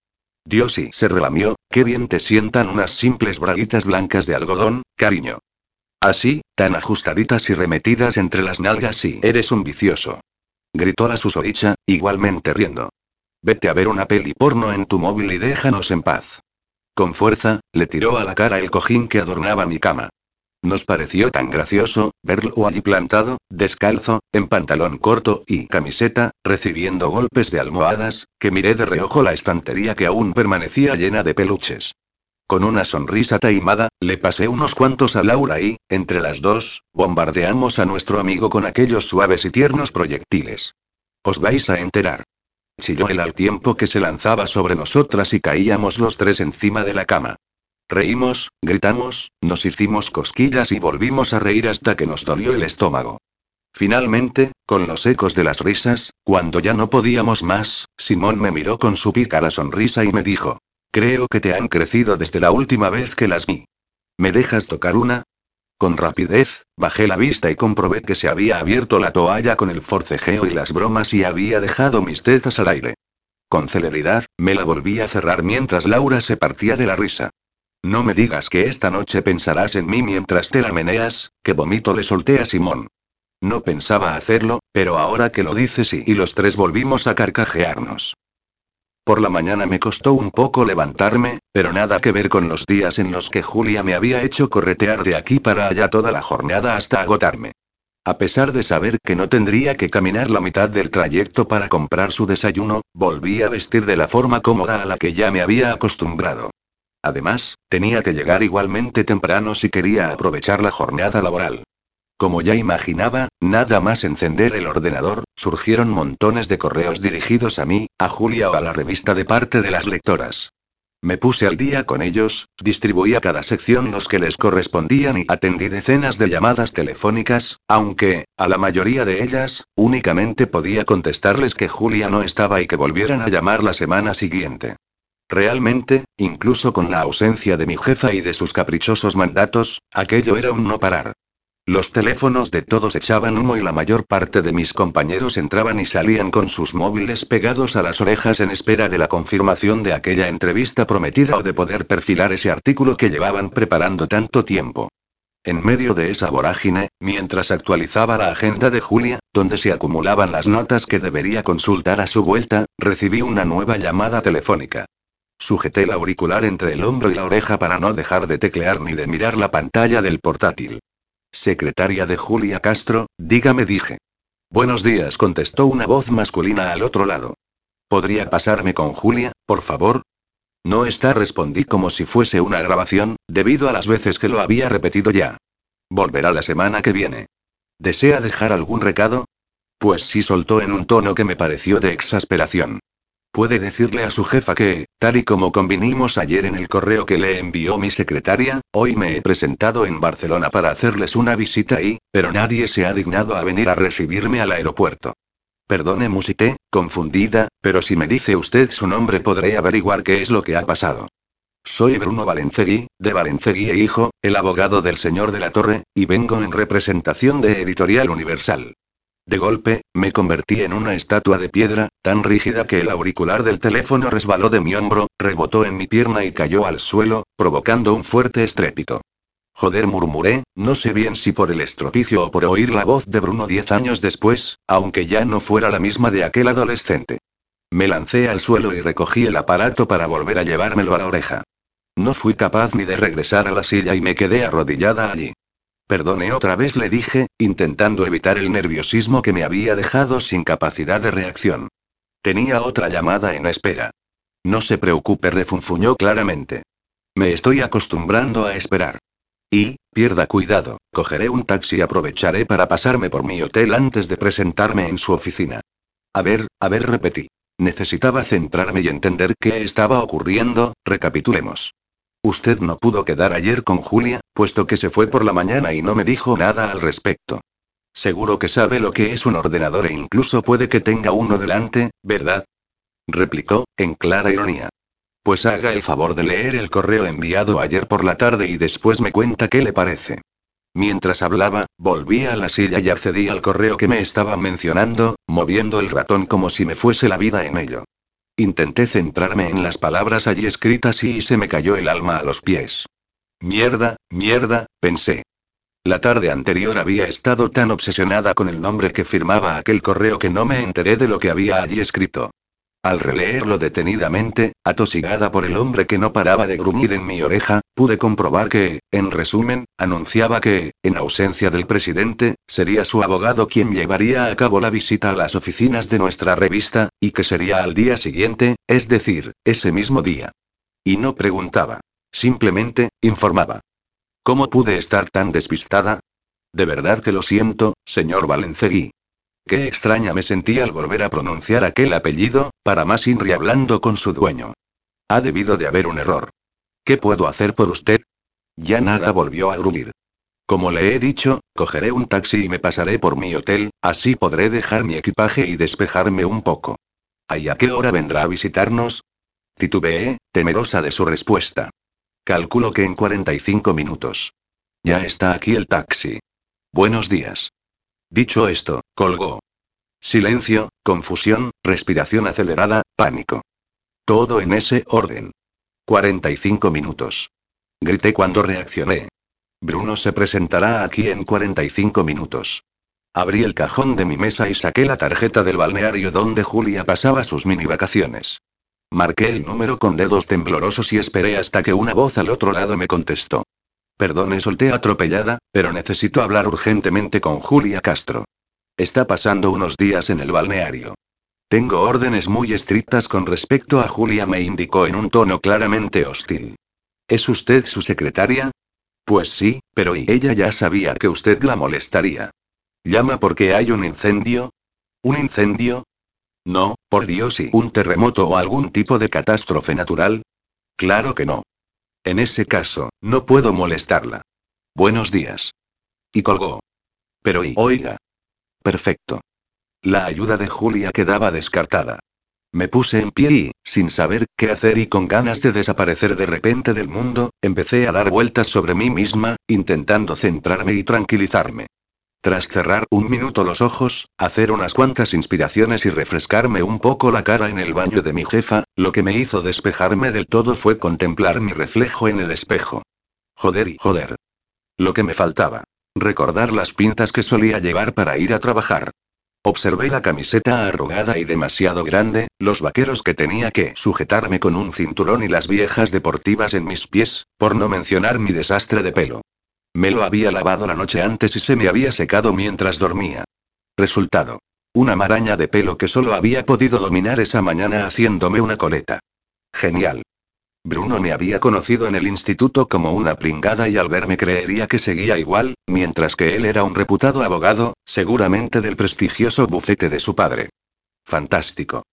Dios y se relamió, qué bien te sientan unas simples braguitas blancas de algodón, cariño. Así, tan ajustaditas y remetidas entre las nalgas y eres un vicioso. Gritó la susodicha, igualmente riendo. Vete a ver una peli porno en tu móvil y déjanos en paz. con fuerza, le tiró a la cara el cojín que adornaba mi cama. Nos pareció tan gracioso, verlo allí plantado, descalzo, en pantalón corto y camiseta, recibiendo golpes de almohadas, que miré de reojo la estantería que aún permanecía llena de peluches. Con una sonrisa taimada, le pasé unos cuantos a Laura y, entre las dos, bombardeamos a nuestro amigo con aquellos suaves y tiernos proyectiles. Os vais a enterar. Chilló él al tiempo que se lanzaba sobre nosotras y caíamos los tres encima de la cama. Reímos, gritamos, nos hicimos cosquillas y volvimos a reír hasta que nos dolió el estómago. Finalmente, con los ecos de las risas, cuando ya no podíamos más, Simón me miró con su pícara sonrisa y me dijo, Creo que te han crecido desde la última vez que las vi. ¿Me dejas tocar una? Con rapidez, bajé la vista y comprobé que se había abierto la toalla con el forcejeo y las bromas y había dejado mis tetas al aire. Con celeridad, me la volví a cerrar mientras Laura se partía de la risa. No me digas que esta noche pensarás en mí mientras te la meneas, que vomito le solté a Simón. No pensaba hacerlo, pero ahora que lo dices y los tres volvimos a carcajearnos. Por la mañana me costó un poco levantarme, pero nada que ver con los días en los que Julia me había hecho corretear de aquí para allá toda la jornada hasta agotarme. A pesar de saber que no tendría que caminar la mitad del trayecto para comprar su desayuno, volví a vestir de la forma cómoda a la que ya me había acostumbrado. Además, tenía que llegar igualmente temprano si quería aprovechar la jornada laboral. Como ya imaginaba, nada más encender el ordenador, surgieron montones de correos dirigidos a mí, a Julia o a la revista de parte de las lectoras. Me puse al día con ellos, distribuí a cada sección los que les correspondían y atendí decenas de llamadas telefónicas, aunque, a la mayoría de ellas, únicamente podía contestarles que Julia no estaba y que volvieran a llamar la semana siguiente. Realmente, incluso con la ausencia de mi jefa y de sus caprichosos mandatos, aquello era un no parar. Los teléfonos de todos echaban humo y la mayor parte de mis compañeros entraban y salían con sus móviles pegados a las orejas en espera de la confirmación de aquella entrevista prometida o de poder perfilar ese artículo que llevaban preparando tanto tiempo. En medio de esa vorágine, mientras actualizaba la agenda de Julia, donde se acumulaban las notas que debería consultar a su vuelta, recibí una nueva llamada telefónica. Sujeté el auricular entre el hombro y la oreja para no dejar de teclear ni de mirar la pantalla del portátil. Secretaria de Julia Castro, dígame, dije. Buenos días, contestó una voz masculina al otro lado. ¿Podría pasarme con Julia, por favor? No está, respondí como si fuese una grabación, debido a las veces que lo había repetido ya. Volverá la semana que viene. ¿Desea dejar algún recado? Pues sí soltó en un tono que me pareció de exasperación. Puede decirle a su jefa que, tal y como convinimos ayer en el correo que le envió mi secretaria, hoy me he presentado en Barcelona para hacerles una visita y, pero nadie se ha dignado a venir a recibirme al aeropuerto. Perdone, musité, confundida, pero si me dice usted su nombre podré averiguar qué es lo que ha pasado. Soy Bruno Valencegui, de Valencegui e Hijo, el abogado del señor de la Torre, y vengo en representación de Editorial Universal. De golpe, me convertí en una estatua de piedra, tan rígida que el auricular del teléfono resbaló de mi hombro, rebotó en mi pierna y cayó al suelo, provocando un fuerte estrépito. Joder, murmuré, no sé bien si por el estropicio o por oír la voz de Bruno diez años después, aunque ya no fuera la misma de aquel adolescente. Me lancé al suelo y recogí el aparato para volver a llevármelo a la oreja. No fui capaz ni de regresar a la silla y me quedé arrodillada allí. Perdone otra vez, le dije, intentando evitar el nerviosismo que me había dejado sin capacidad de reacción. Tenía otra llamada en espera. No se preocupe, refunfuñó claramente. Me estoy acostumbrando a esperar. Y, pierda cuidado, cogeré un taxi y aprovecharé para pasarme por mi hotel antes de presentarme en su oficina. A ver, a ver, repetí. Necesitaba centrarme y entender qué estaba ocurriendo, recapitulemos. Usted no pudo quedar ayer con Julia, puesto que se fue por la mañana y no me dijo nada al respecto. Seguro que sabe lo que es un ordenador e incluso puede que tenga uno delante, ¿verdad? replicó, en clara ironía. Pues haga el favor de leer el correo enviado ayer por la tarde y después me cuenta qué le parece. Mientras hablaba, volví a la silla y accedí al correo que me estaba mencionando, moviendo el ratón como si me fuese la vida en ello. Intenté centrarme en las palabras allí escritas y se me cayó el alma a los pies. Mierda, mierda, pensé. La tarde anterior había estado tan obsesionada con el nombre que firmaba aquel correo que no me enteré de lo que había allí escrito. Al releerlo detenidamente, atosigada por el hombre que no paraba de gruñir en mi oreja, pude comprobar que, en resumen, anunciaba que, en ausencia del presidente, sería su abogado quien llevaría a cabo la visita a las oficinas de nuestra revista, y que sería al día siguiente, es decir, ese mismo día. Y no preguntaba. Simplemente, informaba. ¿Cómo pude estar tan despistada? De verdad que lo siento, señor Valencegui. Qué extraña me sentí al volver a pronunciar aquel apellido, para más Inri hablando con su dueño. Ha debido de haber un error. ¿Qué puedo hacer por usted? Ya nada volvió a gruñir. Como le he dicho, cogeré un taxi y me pasaré por mi hotel, así podré dejar mi equipaje y despejarme un poco. ¿Y a qué hora vendrá a visitarnos? Titubeé, temerosa de su respuesta. Calculo que en 45 minutos. Ya está aquí el taxi. Buenos días. Dicho esto, colgó. Silencio, confusión, respiración acelerada, pánico. Todo en ese orden. 45 minutos. Grité cuando reaccioné. Bruno se presentará aquí en 45 minutos. Abrí el cajón de mi mesa y saqué la tarjeta del balneario donde Julia pasaba sus mini vacaciones. Marqué el número con dedos temblorosos y esperé hasta que una voz al otro lado me contestó. Perdone, solté atropellada, pero necesito hablar urgentemente con Julia Castro. Está pasando unos días en el balneario. Tengo órdenes muy estrictas con respecto a Julia, me indicó en un tono claramente hostil. ¿Es usted su secretaria? Pues sí, pero y ella ya sabía que usted la molestaría. ¿Llama porque hay un incendio? ¿Un incendio? No, por Dios, y un terremoto o algún tipo de catástrofe natural. Claro que no. En ese caso, no puedo molestarla. Buenos días. Y colgó. Pero y oiga. Perfecto. La ayuda de Julia quedaba descartada. Me puse en pie y, sin saber qué hacer y con ganas de desaparecer de repente del mundo, empecé a dar vueltas sobre mí misma, intentando centrarme y tranquilizarme. Tras cerrar un minuto los ojos, hacer unas cuantas inspiraciones y refrescarme un poco la cara en el baño de mi jefa, lo que me hizo despejarme del todo fue contemplar mi reflejo en el espejo. Joder y joder. Lo que me faltaba. Recordar las pintas que solía llevar para ir a trabajar. Observé la camiseta arrugada y demasiado grande, los vaqueros que tenía que sujetarme con un cinturón y las viejas deportivas en mis pies, por no mencionar mi desastre de pelo. Me lo había lavado la noche antes y se me había secado mientras dormía. Resultado. Una maraña de pelo que solo había podido dominar esa mañana haciéndome una coleta. Genial. Bruno me había conocido en el instituto como una pringada y al verme creería que seguía igual, mientras que él era un reputado abogado, seguramente del prestigioso bufete de su padre. Fantástico.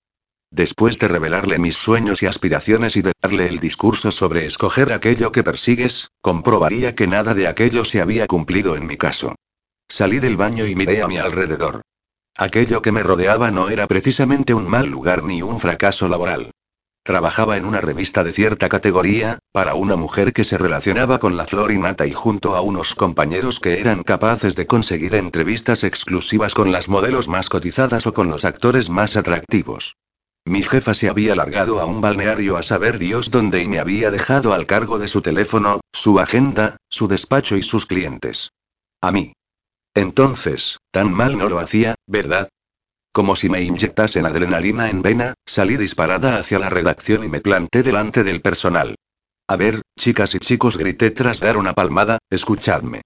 Después de revelarle mis sueños y aspiraciones y de darle el discurso sobre escoger aquello que persigues, comprobaría que nada de aquello se había cumplido en mi caso. Salí del baño y miré a mi alrededor. Aquello que me rodeaba no era precisamente un mal lugar ni un fracaso laboral. Trabajaba en una revista de cierta categoría, para una mujer que se relacionaba con la flor y nata y junto a unos compañeros que eran capaces de conseguir entrevistas exclusivas con las modelos más cotizadas o con los actores más atractivos. Mi jefa se había largado a un balneario a saber Dios dónde y me había dejado al cargo de su teléfono, su agenda, su despacho y sus clientes. A mí. Entonces, tan mal no lo hacía, ¿verdad? Como si me inyectasen adrenalina en vena, salí disparada hacia la redacción y me planté delante del personal. A ver, chicas y chicos, grité tras dar una palmada, escuchadme.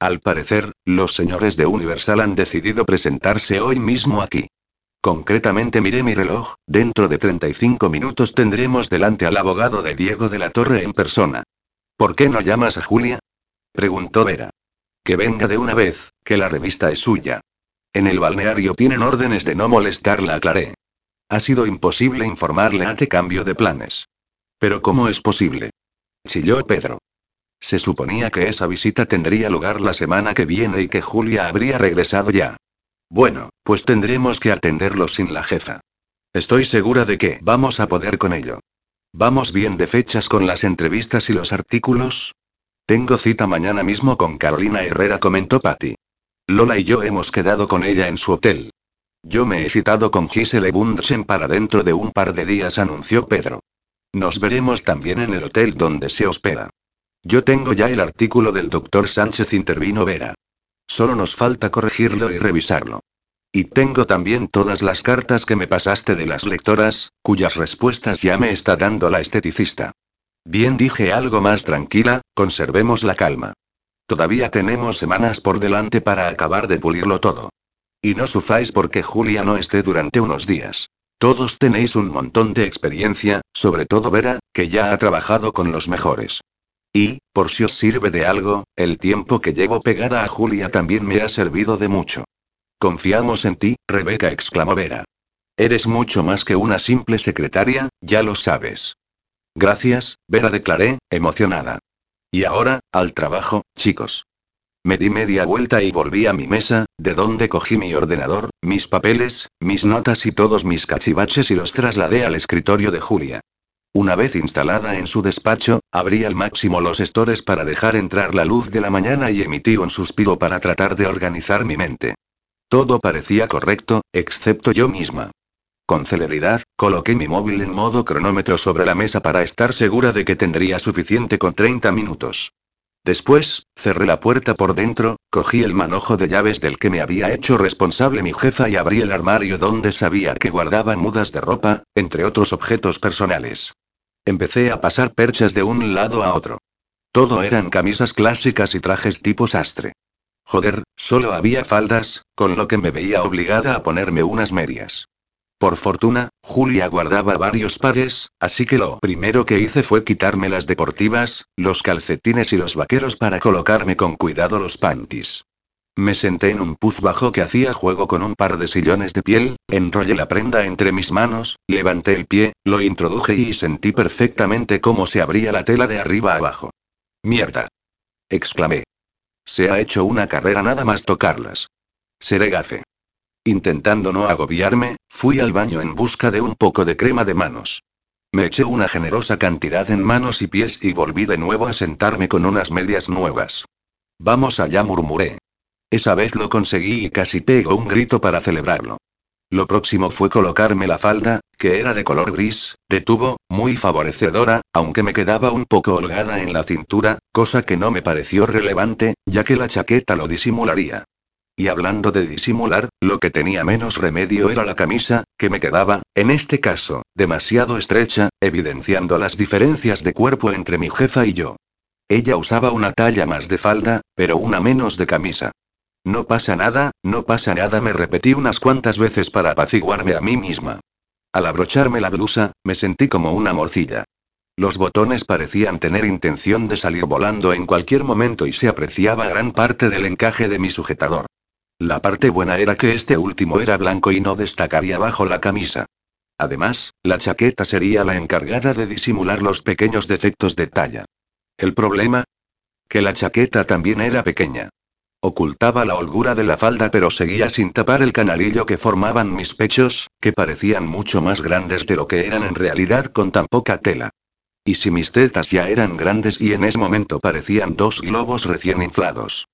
Al parecer, los señores de Universal han decidido presentarse hoy mismo aquí. Concretamente miré mi reloj, dentro de 35 minutos tendremos delante al abogado de Diego de la Torre en persona. ¿Por qué no llamas a Julia? preguntó Vera. Que venga de una vez, que la revista es suya. En el balneario tienen órdenes de no molestarla, aclaré. Ha sido imposible informarle ante cambio de planes. Pero ¿cómo es posible? Chilló Pedro. Se suponía que esa visita tendría lugar la semana que viene y que Julia habría regresado ya. Bueno, pues tendremos que atenderlo sin la jefa. Estoy segura de que vamos a poder con ello. ¿Vamos bien de fechas con las entrevistas y los artículos? Tengo cita mañana mismo con Carolina Herrera, comentó Patty. Lola y yo hemos quedado con ella en su hotel. Yo me he citado con Gisele Bundchen para dentro de un par de días, anunció Pedro. Nos veremos también en el hotel donde se hospeda. Yo tengo ya el artículo del doctor Sánchez, intervino Vera. Solo nos falta corregirlo y revisarlo. Y tengo también todas las cartas que me pasaste de las lectoras, cuyas respuestas ya me está dando la esteticista. Bien dije algo más tranquila, conservemos la calma. Todavía tenemos semanas por delante para acabar de pulirlo todo. Y no sufráis porque Julia no esté durante unos días. Todos tenéis un montón de experiencia, sobre todo Vera, que ya ha trabajado con los mejores. Y, por si os sirve de algo, el tiempo que llevo pegada a Julia también me ha servido de mucho. Confiamos en ti, Rebeca, exclamó Vera. Eres mucho más que una simple secretaria, ya lo sabes. Gracias, Vera declaré, emocionada. Y ahora, al trabajo, chicos. Me di media vuelta y volví a mi mesa, de donde cogí mi ordenador, mis papeles, mis notas y todos mis cachivaches y los trasladé al escritorio de Julia. Una vez instalada en su despacho, abrí al máximo los estores para dejar entrar la luz de la mañana y emití un suspiro para tratar de organizar mi mente. Todo parecía correcto, excepto yo misma. Con celeridad, coloqué mi móvil en modo cronómetro sobre la mesa para estar segura de que tendría suficiente con 30 minutos. Después, cerré la puerta por dentro, cogí el manojo de llaves del que me había hecho responsable mi jefa y abrí el armario donde sabía que guardaba mudas de ropa, entre otros objetos personales. Empecé a pasar perchas de un lado a otro. Todo eran camisas clásicas y trajes tipo sastre. Joder, solo había faldas, con lo que me veía obligada a ponerme unas medias. Por fortuna, Julia guardaba varios pares, así que lo primero que hice fue quitarme las deportivas, los calcetines y los vaqueros para colocarme con cuidado los panties. Me senté en un puz bajo que hacía juego con un par de sillones de piel, enrollé la prenda entre mis manos, levanté el pie, lo introduje y sentí perfectamente cómo se abría la tela de arriba abajo. Mierda. exclamé. Se ha hecho una carrera nada más tocarlas. Seré gafe. Intentando no agobiarme, fui al baño en busca de un poco de crema de manos. Me eché una generosa cantidad en manos y pies y volví de nuevo a sentarme con unas medias nuevas. Vamos allá, murmuré. Esa vez lo conseguí y casi pego un grito para celebrarlo. Lo próximo fue colocarme la falda, que era de color gris, de tubo, muy favorecedora, aunque me quedaba un poco holgada en la cintura, cosa que no me pareció relevante, ya que la chaqueta lo disimularía. Y hablando de disimular, lo que tenía menos remedio era la camisa, que me quedaba, en este caso, demasiado estrecha, evidenciando las diferencias de cuerpo entre mi jefa y yo. Ella usaba una talla más de falda, pero una menos de camisa. No pasa nada, no pasa nada, me repetí unas cuantas veces para apaciguarme a mí misma. Al abrocharme la blusa, me sentí como una morcilla. Los botones parecían tener intención de salir volando en cualquier momento y se apreciaba gran parte del encaje de mi sujetador. La parte buena era que este último era blanco y no destacaría bajo la camisa. Además, la chaqueta sería la encargada de disimular los pequeños defectos de talla. ¿El problema? Que la chaqueta también era pequeña. Ocultaba la holgura de la falda pero seguía sin tapar el canalillo que formaban mis pechos, que parecían mucho más grandes de lo que eran en realidad con tan poca tela. Y si mis tetas ya eran grandes y en ese momento parecían dos globos recién inflados.